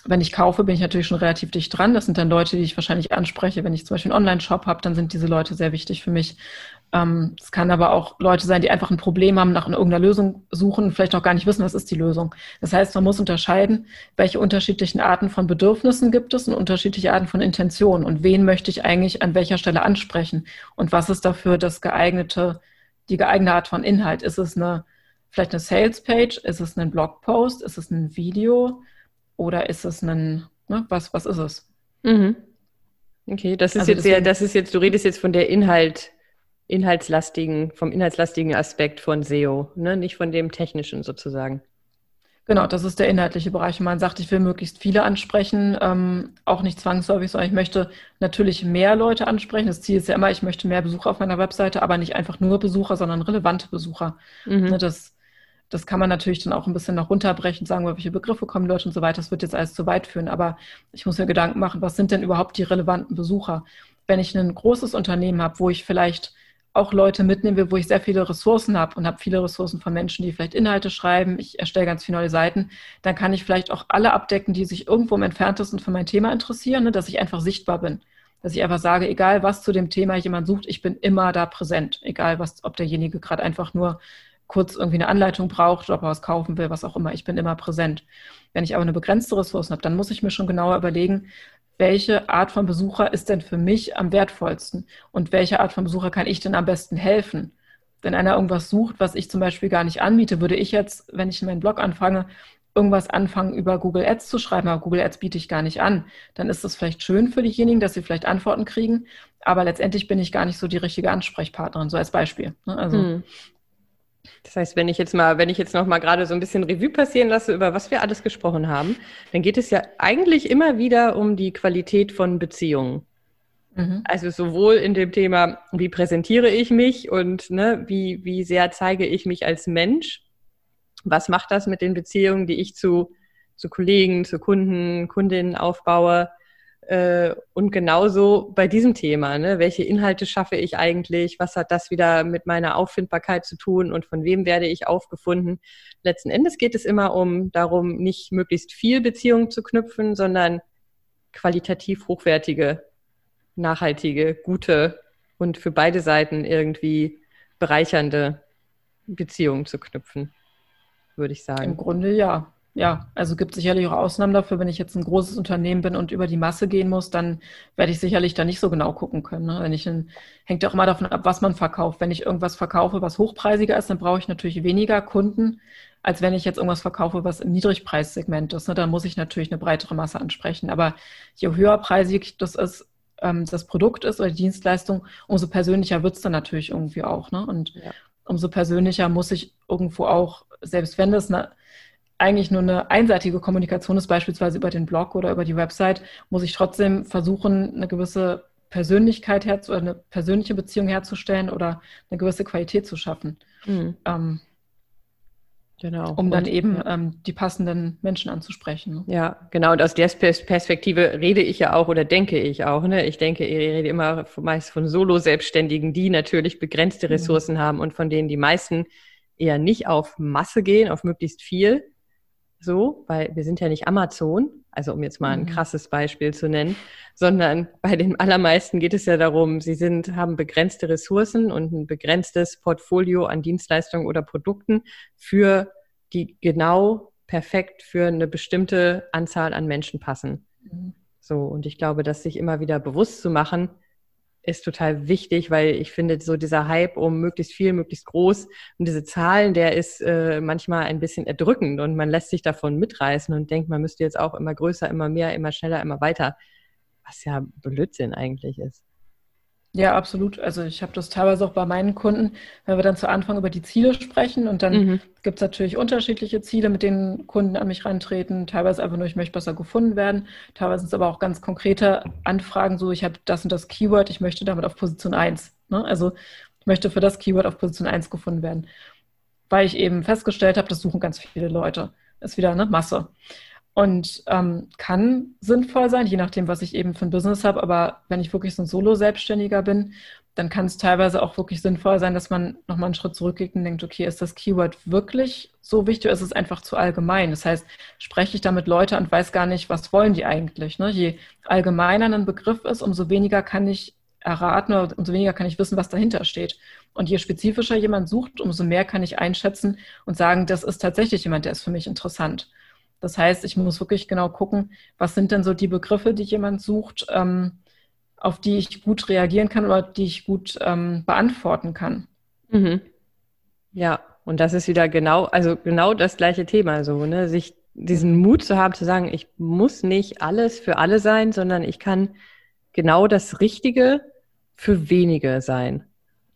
wenn ich kaufe, bin ich natürlich schon relativ dicht dran. Das sind dann Leute, die ich wahrscheinlich anspreche. Wenn ich zum Beispiel einen Online-Shop habe, dann sind diese Leute sehr wichtig für mich. Ähm, es kann aber auch Leute sein, die einfach ein Problem haben, nach irgendeiner Lösung suchen und vielleicht noch gar nicht wissen, was ist die Lösung. Das heißt, man muss unterscheiden, welche unterschiedlichen Arten von Bedürfnissen gibt es und unterschiedliche Arten von Intentionen und wen möchte ich eigentlich an welcher Stelle ansprechen und was ist dafür das geeignete, die geeignete Art von Inhalt. Ist es eine, vielleicht eine Sales-Page? Ist es ein Blogpost? Ist es ein Video? Oder ist es ein, ne, was, was ist es? Mhm. Okay, das ist also jetzt sehr, das ist jetzt, du redest jetzt von der Inhalt, inhaltslastigen, vom inhaltslastigen Aspekt von SEO, ne? nicht von dem technischen sozusagen. Genau, das ist der inhaltliche Bereich. Man sagt, ich will möglichst viele ansprechen, ähm, auch nicht zwangsläufig, sondern ich möchte natürlich mehr Leute ansprechen. Das Ziel ist ja immer, ich möchte mehr Besucher auf meiner Webseite, aber nicht einfach nur Besucher, sondern relevante Besucher. Mhm. Ne, das, das kann man natürlich dann auch ein bisschen noch runterbrechen, sagen, welche Begriffe kommen Leute und so weiter. Das wird jetzt alles zu weit führen, aber ich muss mir Gedanken machen, was sind denn überhaupt die relevanten Besucher? Wenn ich ein großes Unternehmen habe, wo ich vielleicht auch Leute mitnehmen wo ich sehr viele Ressourcen habe und habe viele Ressourcen von Menschen, die vielleicht Inhalte schreiben. Ich erstelle ganz viele neue Seiten. Dann kann ich vielleicht auch alle abdecken, die sich irgendwo im entferntesten für mein Thema interessieren, ne, dass ich einfach sichtbar bin. Dass ich einfach sage, egal was zu dem Thema jemand sucht, ich bin immer da präsent. Egal was, ob derjenige gerade einfach nur kurz irgendwie eine Anleitung braucht, ob er was kaufen will, was auch immer. Ich bin immer präsent. Wenn ich aber eine begrenzte Ressource habe, dann muss ich mir schon genauer überlegen, welche Art von Besucher ist denn für mich am wertvollsten und welche Art von Besucher kann ich denn am besten helfen? Wenn einer irgendwas sucht, was ich zum Beispiel gar nicht anbiete, würde ich jetzt, wenn ich meinen Blog anfange, irgendwas anfangen, über Google Ads zu schreiben, aber Google Ads biete ich gar nicht an, dann ist das vielleicht schön für diejenigen, dass sie vielleicht Antworten kriegen, aber letztendlich bin ich gar nicht so die richtige Ansprechpartnerin, so als Beispiel. Ne? Also hm. Das heißt, wenn ich jetzt mal, wenn ich jetzt noch mal gerade so ein bisschen Revue passieren lasse, über was wir alles gesprochen haben, dann geht es ja eigentlich immer wieder um die Qualität von Beziehungen. Mhm. Also sowohl in dem Thema, wie präsentiere ich mich und ne, wie, wie sehr zeige ich mich als Mensch? Was macht das mit den Beziehungen, die ich zu, zu Kollegen, zu Kunden, Kundinnen aufbaue? Äh, und genauso bei diesem Thema, ne? welche Inhalte schaffe ich eigentlich? Was hat das wieder mit meiner Auffindbarkeit zu tun und von wem werde ich aufgefunden? Letzten Endes geht es immer um darum, nicht möglichst viel Beziehungen zu knüpfen, sondern qualitativ hochwertige, nachhaltige, gute und für beide Seiten irgendwie bereichernde Beziehungen zu knüpfen, würde ich sagen. Im Grunde ja ja, also gibt sicherlich auch Ausnahmen dafür. Wenn ich jetzt ein großes Unternehmen bin und über die Masse gehen muss, dann werde ich sicherlich da nicht so genau gucken können. Ne? Wenn ich ein, hängt ja auch immer davon ab, was man verkauft. Wenn ich irgendwas verkaufe, was hochpreisiger ist, dann brauche ich natürlich weniger Kunden, als wenn ich jetzt irgendwas verkaufe, was im Niedrigpreissegment ist. Ne? Dann muss ich natürlich eine breitere Masse ansprechen. Aber je höherpreisig das ist, ähm, das Produkt ist oder die Dienstleistung, umso persönlicher wird es dann natürlich irgendwie auch. Ne? Und ja. umso persönlicher muss ich irgendwo auch, selbst wenn das eine eigentlich nur eine einseitige Kommunikation ist, beispielsweise über den Blog oder über die Website, muss ich trotzdem versuchen, eine gewisse Persönlichkeit herzu eine persönliche Beziehung herzustellen oder eine gewisse Qualität zu schaffen. Mhm. Ähm, genau. Um dann eben ja. ähm, die passenden Menschen anzusprechen. Ne? Ja, genau. Und aus der Perspektive rede ich ja auch oder denke ich auch. Ne? Ich denke, ich rede immer meist von Solo-Selbstständigen, die natürlich begrenzte mhm. Ressourcen mhm. haben und von denen die meisten eher nicht auf Masse gehen, auf möglichst viel, so, weil wir sind ja nicht Amazon, also um jetzt mal ein mhm. krasses Beispiel zu nennen, sondern bei den allermeisten geht es ja darum, sie sind, haben begrenzte Ressourcen und ein begrenztes Portfolio an Dienstleistungen oder Produkten für die genau perfekt für eine bestimmte Anzahl an Menschen passen. Mhm. So, und ich glaube, dass sich immer wieder bewusst zu machen, ist total wichtig, weil ich finde, so dieser Hype um möglichst viel, möglichst groß und diese Zahlen, der ist äh, manchmal ein bisschen erdrückend und man lässt sich davon mitreißen und denkt, man müsste jetzt auch immer größer, immer mehr, immer schneller, immer weiter, was ja Blödsinn eigentlich ist. Ja, absolut. Also ich habe das teilweise auch bei meinen Kunden, wenn wir dann zu Anfang über die Ziele sprechen und dann mhm. gibt es natürlich unterschiedliche Ziele, mit denen Kunden an mich reintreten. Teilweise einfach nur, ich möchte besser gefunden werden. Teilweise sind es aber auch ganz konkrete Anfragen, so ich habe das und das Keyword, ich möchte damit auf Position 1. Ne? Also ich möchte für das Keyword auf Position 1 gefunden werden. Weil ich eben festgestellt habe, das suchen ganz viele Leute. Ist wieder eine Masse. Und ähm, kann sinnvoll sein, je nachdem, was ich eben für ein Business habe. Aber wenn ich wirklich so ein Solo-Selbstständiger bin, dann kann es teilweise auch wirklich sinnvoll sein, dass man nochmal einen Schritt zurückgeht und denkt, okay, ist das Keyword wirklich so wichtig oder ist es einfach zu allgemein? Das heißt, spreche ich da mit Leuten und weiß gar nicht, was wollen die eigentlich? Ne? Je allgemeiner ein Begriff ist, umso weniger kann ich erraten oder umso weniger kann ich wissen, was dahinter steht. Und je spezifischer jemand sucht, umso mehr kann ich einschätzen und sagen, das ist tatsächlich jemand, der ist für mich interessant. Das heißt, ich muss wirklich genau gucken, was sind denn so die Begriffe, die jemand sucht, ähm, auf die ich gut reagieren kann oder die ich gut ähm, beantworten kann. Mhm. Ja, und das ist wieder genau, also genau das gleiche Thema, so, ne, sich diesen Mut zu haben, zu sagen, ich muss nicht alles für alle sein, sondern ich kann genau das Richtige für wenige sein.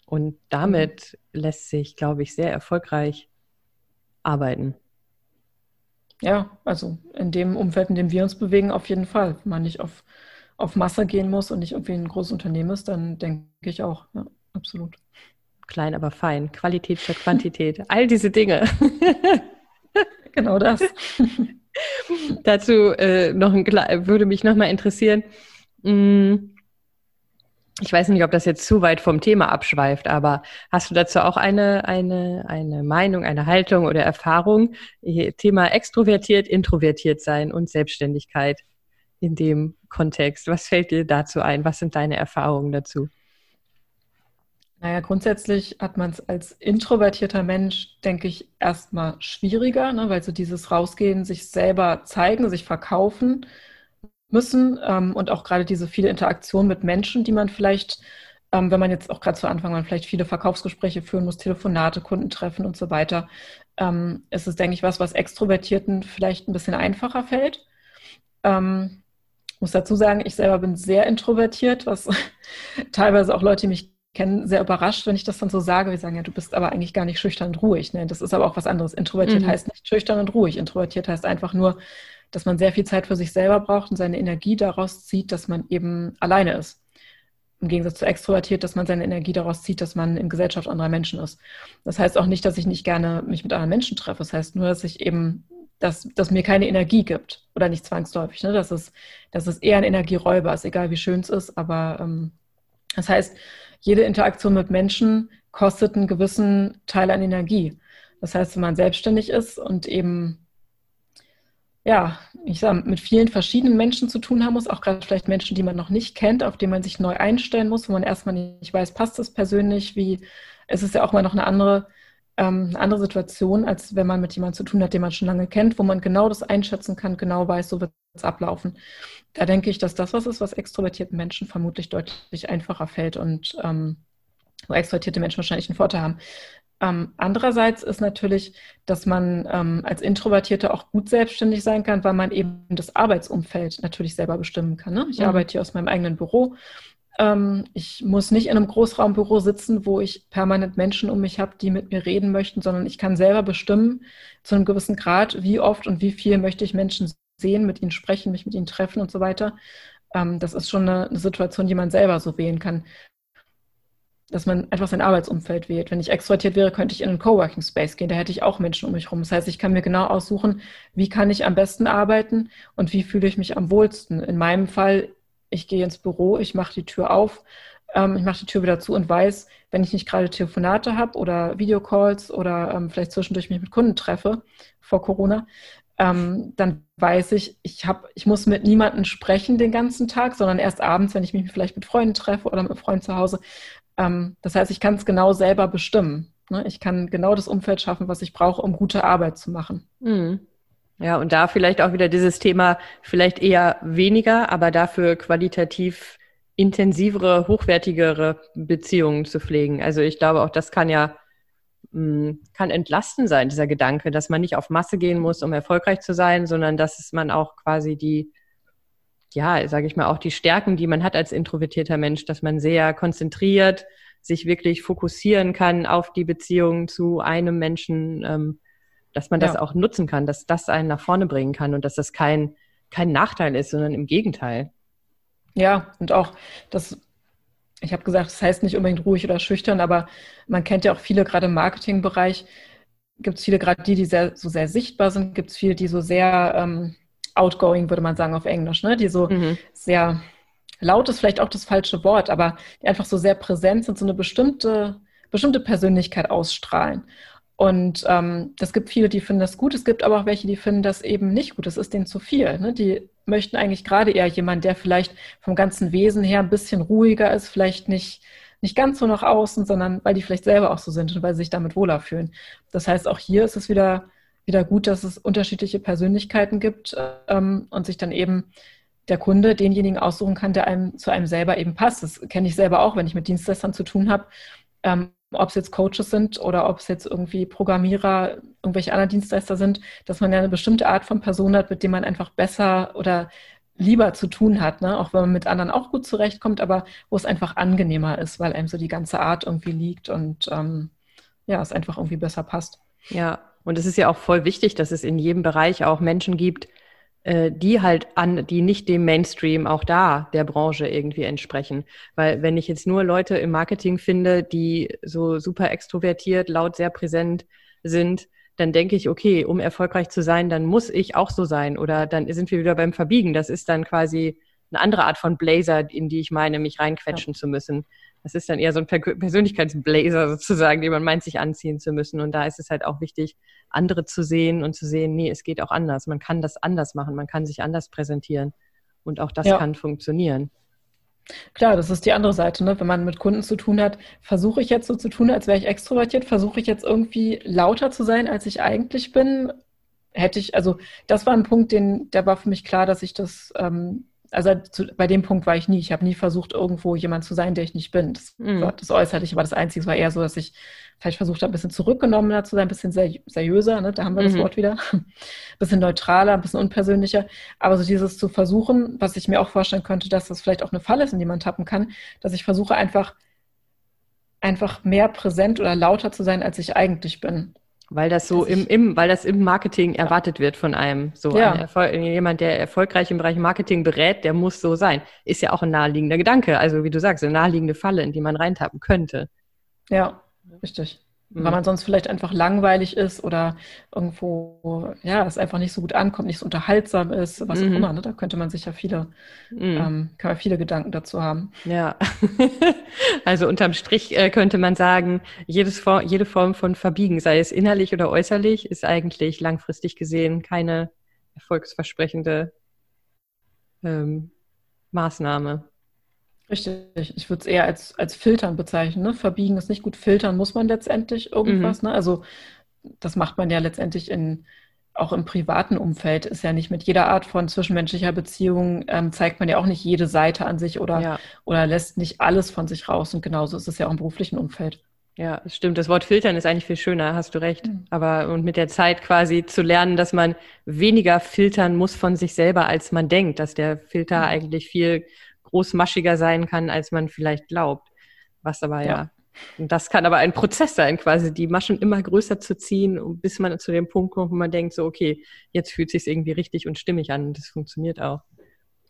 Und damit mhm. lässt sich, glaube ich, sehr erfolgreich arbeiten. Ja, also in dem Umfeld, in dem wir uns bewegen, auf jeden Fall. Wenn man nicht auf, auf Masse gehen muss und nicht irgendwie ein großes Unternehmen ist, dann denke ich auch, ja, absolut. Klein, aber fein. Qualität statt Quantität. All diese Dinge. genau das. Dazu äh, noch ein, würde mich nochmal interessieren. Mh, hm, ich weiß nicht, ob das jetzt zu weit vom Thema abschweift, aber hast du dazu auch eine, eine, eine Meinung, eine Haltung oder Erfahrung? Thema extrovertiert, introvertiert sein und Selbstständigkeit in dem Kontext. Was fällt dir dazu ein? Was sind deine Erfahrungen dazu? Naja, grundsätzlich hat man es als introvertierter Mensch, denke ich, erstmal schwieriger, ne? weil so dieses Rausgehen, sich selber zeigen, sich verkaufen, müssen ähm, und auch gerade diese viele Interaktion mit Menschen, die man vielleicht, ähm, wenn man jetzt auch gerade zu Anfang man vielleicht viele Verkaufsgespräche führen muss, Telefonate, Kunden treffen und so weiter, ähm, ist es, denke ich, was, was Extrovertierten vielleicht ein bisschen einfacher fällt. Ähm, muss dazu sagen, ich selber bin sehr introvertiert, was teilweise auch Leute, die mich kennen, sehr überrascht, wenn ich das dann so sage. Wir sagen ja, du bist aber eigentlich gar nicht schüchtern und ruhig. Ne? Das ist aber auch was anderes. Introvertiert mhm. heißt nicht schüchtern und ruhig. Introvertiert heißt einfach nur, dass man sehr viel Zeit für sich selber braucht und seine Energie daraus zieht, dass man eben alleine ist. Im Gegensatz zu extrovertiert, dass man seine Energie daraus zieht, dass man in Gesellschaft anderer Menschen ist. Das heißt auch nicht, dass ich nicht gerne mich mit anderen Menschen treffe. Das heißt nur, dass ich eben, dass, dass mir keine Energie gibt oder nicht zwangsläufig. Ne? Das, ist, das ist eher ein Energieräuber, ist egal wie schön es ist, aber ähm, das heißt, jede Interaktion mit Menschen kostet einen gewissen Teil an Energie. Das heißt, wenn man selbstständig ist und eben ja, ich sag, mit vielen verschiedenen Menschen zu tun haben muss, auch gerade vielleicht Menschen, die man noch nicht kennt, auf die man sich neu einstellen muss, wo man erstmal nicht weiß, passt das persönlich, wie, es ist ja auch mal noch eine andere, ähm, andere Situation, als wenn man mit jemandem zu tun hat, den man schon lange kennt, wo man genau das einschätzen kann, genau weiß, so wird es ablaufen. Da denke ich, dass das was ist, was extrovertierten Menschen vermutlich deutlich einfacher fällt und ähm, wo extrovertierte Menschen wahrscheinlich einen Vorteil haben. Ähm, andererseits ist natürlich, dass man ähm, als Introvertierter auch gut selbstständig sein kann, weil man eben das Arbeitsumfeld natürlich selber bestimmen kann. Ne? Ich mhm. arbeite hier aus meinem eigenen Büro. Ähm, ich muss nicht in einem Großraumbüro sitzen, wo ich permanent Menschen um mich habe, die mit mir reden möchten, sondern ich kann selber bestimmen, zu einem gewissen Grad, wie oft und wie viel möchte ich Menschen sehen, mit ihnen sprechen, mich mit ihnen treffen und so weiter. Ähm, das ist schon eine, eine Situation, die man selber so wählen kann dass man einfach sein Arbeitsumfeld wählt. Wenn ich extrovertiert wäre, könnte ich in einen Coworking Space gehen. Da hätte ich auch Menschen um mich herum. Das heißt, ich kann mir genau aussuchen, wie kann ich am besten arbeiten und wie fühle ich mich am wohlsten. In meinem Fall, ich gehe ins Büro, ich mache die Tür auf, ähm, ich mache die Tür wieder zu und weiß, wenn ich nicht gerade Telefonate habe oder Videocalls oder ähm, vielleicht zwischendurch mich mit Kunden treffe vor Corona, ähm, dann weiß ich, ich, hab, ich muss mit niemandem sprechen den ganzen Tag, sondern erst abends, wenn ich mich vielleicht mit Freunden treffe oder mit Freunden zu Hause, das heißt, ich kann es genau selber bestimmen. Ne? Ich kann genau das Umfeld schaffen, was ich brauche, um gute Arbeit zu machen. Mhm. Ja, und da vielleicht auch wieder dieses Thema, vielleicht eher weniger, aber dafür qualitativ intensivere, hochwertigere Beziehungen zu pflegen. Also ich glaube, auch das kann ja mm, kann entlasten sein, dieser Gedanke, dass man nicht auf Masse gehen muss, um erfolgreich zu sein, sondern dass man auch quasi die ja, sage ich mal, auch die Stärken, die man hat als introvertierter Mensch, dass man sehr konzentriert sich wirklich fokussieren kann auf die Beziehung zu einem Menschen, ähm, dass man das ja. auch nutzen kann, dass das einen nach vorne bringen kann und dass das kein, kein Nachteil ist, sondern im Gegenteil. Ja, und auch das, ich habe gesagt, das heißt nicht unbedingt ruhig oder schüchtern, aber man kennt ja auch viele, gerade im Marketingbereich, gibt es viele, gerade die, die sehr, so sehr sichtbar sind, gibt es viele, die so sehr ähm, outgoing, würde man sagen auf Englisch, ne? die so mhm. sehr laut ist vielleicht auch das falsche Wort, aber die einfach so sehr präsent sind, so eine bestimmte, bestimmte Persönlichkeit ausstrahlen. Und ähm, das gibt viele, die finden das gut. Es gibt aber auch welche, die finden das eben nicht gut. Das ist denen zu viel. Ne? Die möchten eigentlich gerade eher jemanden, der vielleicht vom ganzen Wesen her ein bisschen ruhiger ist, vielleicht nicht, nicht ganz so nach außen, sondern weil die vielleicht selber auch so sind und weil sie sich damit wohler fühlen. Das heißt, auch hier ist es wieder, wieder gut, dass es unterschiedliche Persönlichkeiten gibt ähm, und sich dann eben der Kunde denjenigen aussuchen kann, der einem zu einem selber eben passt. Das kenne ich selber auch, wenn ich mit Dienstleistern zu tun habe. Ähm, ob es jetzt Coaches sind oder ob es jetzt irgendwie Programmierer, irgendwelche anderen Dienstleister sind, dass man ja eine bestimmte Art von Person hat, mit dem man einfach besser oder lieber zu tun hat, ne? auch wenn man mit anderen auch gut zurechtkommt, aber wo es einfach angenehmer ist, weil einem so die ganze Art irgendwie liegt und ähm, ja, es einfach irgendwie besser passt. Ja, und es ist ja auch voll wichtig, dass es in jedem Bereich auch Menschen gibt, äh, die halt an, die nicht dem Mainstream auch da der Branche irgendwie entsprechen. Weil wenn ich jetzt nur Leute im Marketing finde, die so super extrovertiert, laut, sehr präsent sind, dann denke ich, okay, um erfolgreich zu sein, dann muss ich auch so sein. Oder dann sind wir wieder beim Verbiegen. Das ist dann quasi eine andere Art von Blazer, in die ich meine, mich reinquetschen ja. zu müssen. Das ist dann eher so ein Persönlichkeitsblazer sozusagen, den man meint, sich anziehen zu müssen. Und da ist es halt auch wichtig, andere zu sehen und zu sehen, nee, es geht auch anders. Man kann das anders machen, man kann sich anders präsentieren. Und auch das ja. kann funktionieren. Klar, das ist die andere Seite. Ne? Wenn man mit Kunden zu tun hat, versuche ich jetzt so zu tun, als wäre ich extrovertiert, versuche ich jetzt irgendwie lauter zu sein, als ich eigentlich bin. Hätte ich, also das war ein Punkt, den, der war für mich klar, dass ich das ähm, also zu, bei dem Punkt war ich nie. Ich habe nie versucht, irgendwo jemand zu sein, der ich nicht bin. Das, mhm. war das Äußerliche war das Einzige. Es war eher so, dass ich vielleicht versucht habe, ein bisschen zurückgenommener zu sein, ein bisschen seri seriöser, ne? da haben wir mhm. das Wort wieder. ein bisschen neutraler, ein bisschen unpersönlicher. Aber so dieses zu versuchen, was ich mir auch vorstellen könnte, dass das vielleicht auch eine Falle ist, in die man tappen kann, dass ich versuche einfach, einfach mehr präsent oder lauter zu sein, als ich eigentlich bin. Weil das so im, im, weil das im Marketing erwartet wird von einem. So ja. ein jemand, der erfolgreich im Bereich Marketing berät, der muss so sein. Ist ja auch ein naheliegender Gedanke. Also wie du sagst, eine naheliegende Falle, in die man reintappen könnte. Ja, richtig. Mhm. Weil man sonst vielleicht einfach langweilig ist oder irgendwo, ja, es einfach nicht so gut ankommt, nicht so unterhaltsam ist, was mhm. auch immer. Ne? Da könnte man sich ja viele, mhm. ähm, kann man viele Gedanken dazu haben. Ja, also unterm Strich äh, könnte man sagen, jedes, jede Form von Verbiegen, sei es innerlich oder äußerlich, ist eigentlich langfristig gesehen keine erfolgsversprechende ähm, Maßnahme. Richtig, ich würde es eher als, als Filtern bezeichnen. Ne? Verbiegen ist nicht gut, filtern muss man letztendlich irgendwas. Mhm. Ne? Also das macht man ja letztendlich in, auch im privaten Umfeld. Ist ja nicht mit jeder Art von zwischenmenschlicher Beziehung, ähm, zeigt man ja auch nicht jede Seite an sich oder, ja. oder lässt nicht alles von sich raus. Und genauso ist es ja auch im beruflichen Umfeld. Ja, stimmt. Das Wort filtern ist eigentlich viel schöner, hast du recht. Mhm. Aber und mit der Zeit quasi zu lernen, dass man weniger filtern muss von sich selber, als man denkt, dass der Filter mhm. eigentlich viel großmaschiger sein kann, als man vielleicht glaubt. Was aber ja. ja. Das kann aber ein Prozess sein, quasi die Maschen immer größer zu ziehen, bis man zu dem Punkt kommt, wo man denkt, so, okay, jetzt fühlt sich irgendwie richtig und stimmig an und das funktioniert auch.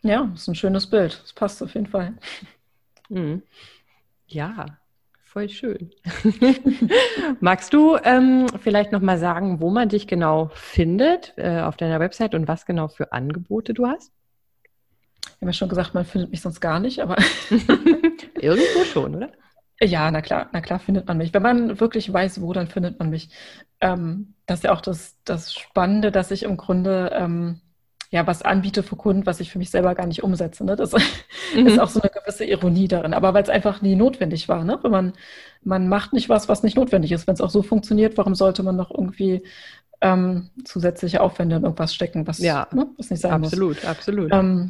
Ja, ist ein schönes Bild. Das passt auf jeden Fall. Mhm. Ja, voll schön. Magst du ähm, vielleicht nochmal sagen, wo man dich genau findet äh, auf deiner Website und was genau für Angebote du hast? Habe ja schon gesagt, man findet mich sonst gar nicht, aber. Irgendwo schon, oder? Ja, na klar, na klar findet man mich. Wenn man wirklich weiß, wo, dann findet man mich. Ähm, das ist ja auch das, das Spannende, dass ich im Grunde ähm, ja was anbiete für Kunden, was ich für mich selber gar nicht umsetze. Ne? Das mhm. ist auch so eine gewisse Ironie darin. Aber weil es einfach nie notwendig war. Ne? Wenn man, man macht nicht was, was nicht notwendig ist. Wenn es auch so funktioniert, warum sollte man noch irgendwie ähm, zusätzliche Aufwände in irgendwas stecken, was, ja, ne? was nicht sein absolut, muss? Absolut, absolut.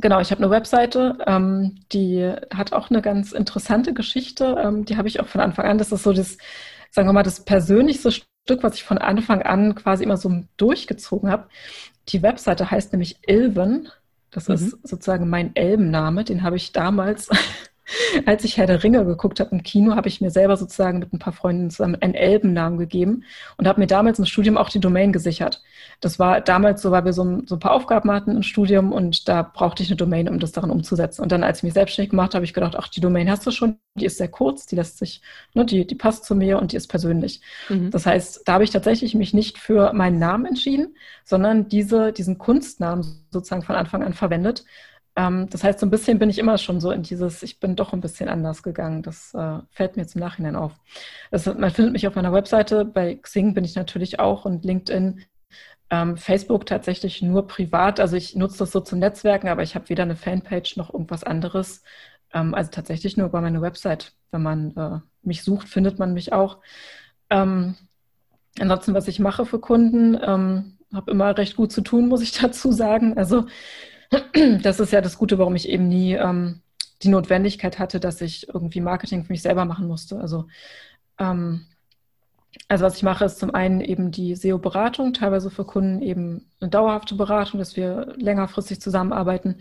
Genau, ich habe eine Webseite, ähm, die hat auch eine ganz interessante Geschichte. Ähm, die habe ich auch von Anfang an. Das ist so das, sagen wir mal, das persönlichste Stück, was ich von Anfang an quasi immer so durchgezogen habe. Die Webseite heißt nämlich Ilven, Das mhm. ist sozusagen mein Elbenname, den habe ich damals als ich Herr der Ringe geguckt habe im Kino, habe ich mir selber sozusagen mit ein paar Freunden zusammen einen Elbennamen gegeben und habe mir damals im Studium auch die Domain gesichert. Das war damals so, weil wir so, so ein paar Aufgaben hatten im Studium und da brauchte ich eine Domain, um das daran umzusetzen. Und dann, als ich mich selbstständig gemacht habe, habe ich gedacht, ach, die Domain hast du schon, die ist sehr kurz, die lässt sich, ne, die, die passt zu mir und die ist persönlich. Mhm. Das heißt, da habe ich tatsächlich mich nicht für meinen Namen entschieden, sondern diese, diesen Kunstnamen sozusagen von Anfang an verwendet das heißt, so ein bisschen bin ich immer schon so in dieses, ich bin doch ein bisschen anders gegangen. Das äh, fällt mir zum Nachhinein auf. Also, man findet mich auf meiner Webseite, bei Xing bin ich natürlich auch und LinkedIn. Ähm, Facebook tatsächlich nur privat. Also ich nutze das so zum Netzwerken, aber ich habe weder eine Fanpage noch irgendwas anderes. Ähm, also tatsächlich nur über meine Website. Wenn man äh, mich sucht, findet man mich auch. Ähm, ansonsten, was ich mache für Kunden, ähm, habe immer recht gut zu tun, muss ich dazu sagen. Also das ist ja das Gute, warum ich eben nie ähm, die Notwendigkeit hatte, dass ich irgendwie Marketing für mich selber machen musste. Also, ähm, also was ich mache, ist zum einen eben die SEO-Beratung, teilweise für Kunden eben eine dauerhafte Beratung, dass wir längerfristig zusammenarbeiten.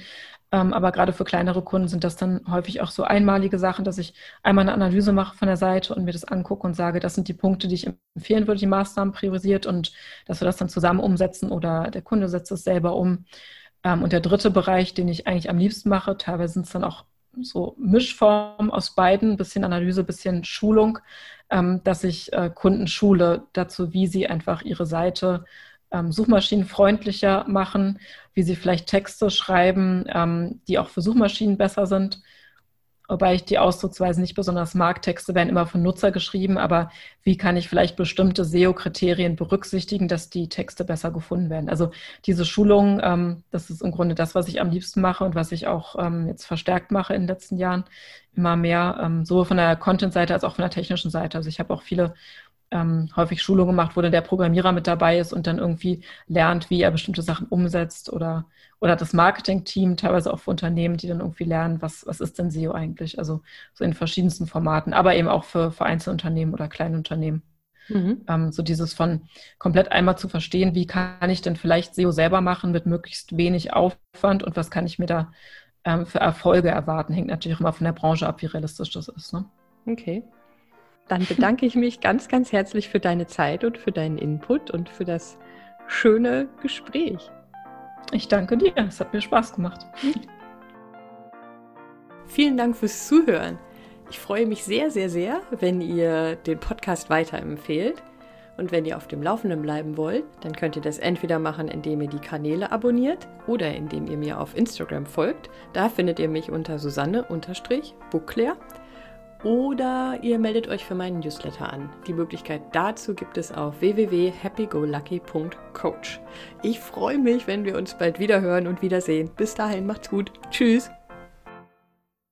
Ähm, aber gerade für kleinere Kunden sind das dann häufig auch so einmalige Sachen, dass ich einmal eine Analyse mache von der Seite und mir das angucke und sage, das sind die Punkte, die ich empfehlen würde, die Maßnahmen priorisiert und dass wir das dann zusammen umsetzen oder der Kunde setzt es selber um. Ähm, und der dritte Bereich, den ich eigentlich am liebsten mache, teilweise sind es dann auch so Mischformen aus beiden, bisschen Analyse, bisschen Schulung, ähm, dass ich äh, Kunden schule dazu, wie sie einfach ihre Seite ähm, suchmaschinenfreundlicher machen, wie sie vielleicht Texte schreiben, ähm, die auch für Suchmaschinen besser sind Wobei ich die Ausdrucksweise nicht besonders mag. Texte werden immer von Nutzer geschrieben, aber wie kann ich vielleicht bestimmte SEO-Kriterien berücksichtigen, dass die Texte besser gefunden werden? Also diese Schulung, ähm, das ist im Grunde das, was ich am liebsten mache und was ich auch ähm, jetzt verstärkt mache in den letzten Jahren. Immer mehr, ähm, sowohl von der Content-Seite als auch von der technischen Seite. Also ich habe auch viele ähm, häufig Schulungen gemacht, wo dann der Programmierer mit dabei ist und dann irgendwie lernt, wie er bestimmte Sachen umsetzt oder, oder das Marketing-Team, teilweise auch für Unternehmen, die dann irgendwie lernen, was, was ist denn SEO eigentlich? Also so in verschiedensten Formaten, aber eben auch für, für Einzelunternehmen oder kleine Unternehmen. Mhm. Ähm, so dieses von komplett einmal zu verstehen, wie kann ich denn vielleicht SEO selber machen mit möglichst wenig Aufwand und was kann ich mir da ähm, für Erfolge erwarten, hängt natürlich auch immer von der Branche ab, wie realistisch das ist. Ne? Okay. Dann bedanke ich mich ganz, ganz herzlich für deine Zeit und für deinen Input und für das schöne Gespräch. Ich danke dir, es hat mir Spaß gemacht. Vielen Dank fürs Zuhören. Ich freue mich sehr, sehr, sehr, wenn ihr den Podcast weiterempfehlt. Und wenn ihr auf dem Laufenden bleiben wollt, dann könnt ihr das entweder machen, indem ihr die Kanäle abonniert oder indem ihr mir auf Instagram folgt. Da findet ihr mich unter Susanne-Buckler oder ihr meldet euch für meinen Newsletter an. Die Möglichkeit dazu gibt es auf www.happygolucky.coach. Ich freue mich, wenn wir uns bald wieder hören und wiedersehen. Bis dahin, macht's gut. Tschüss.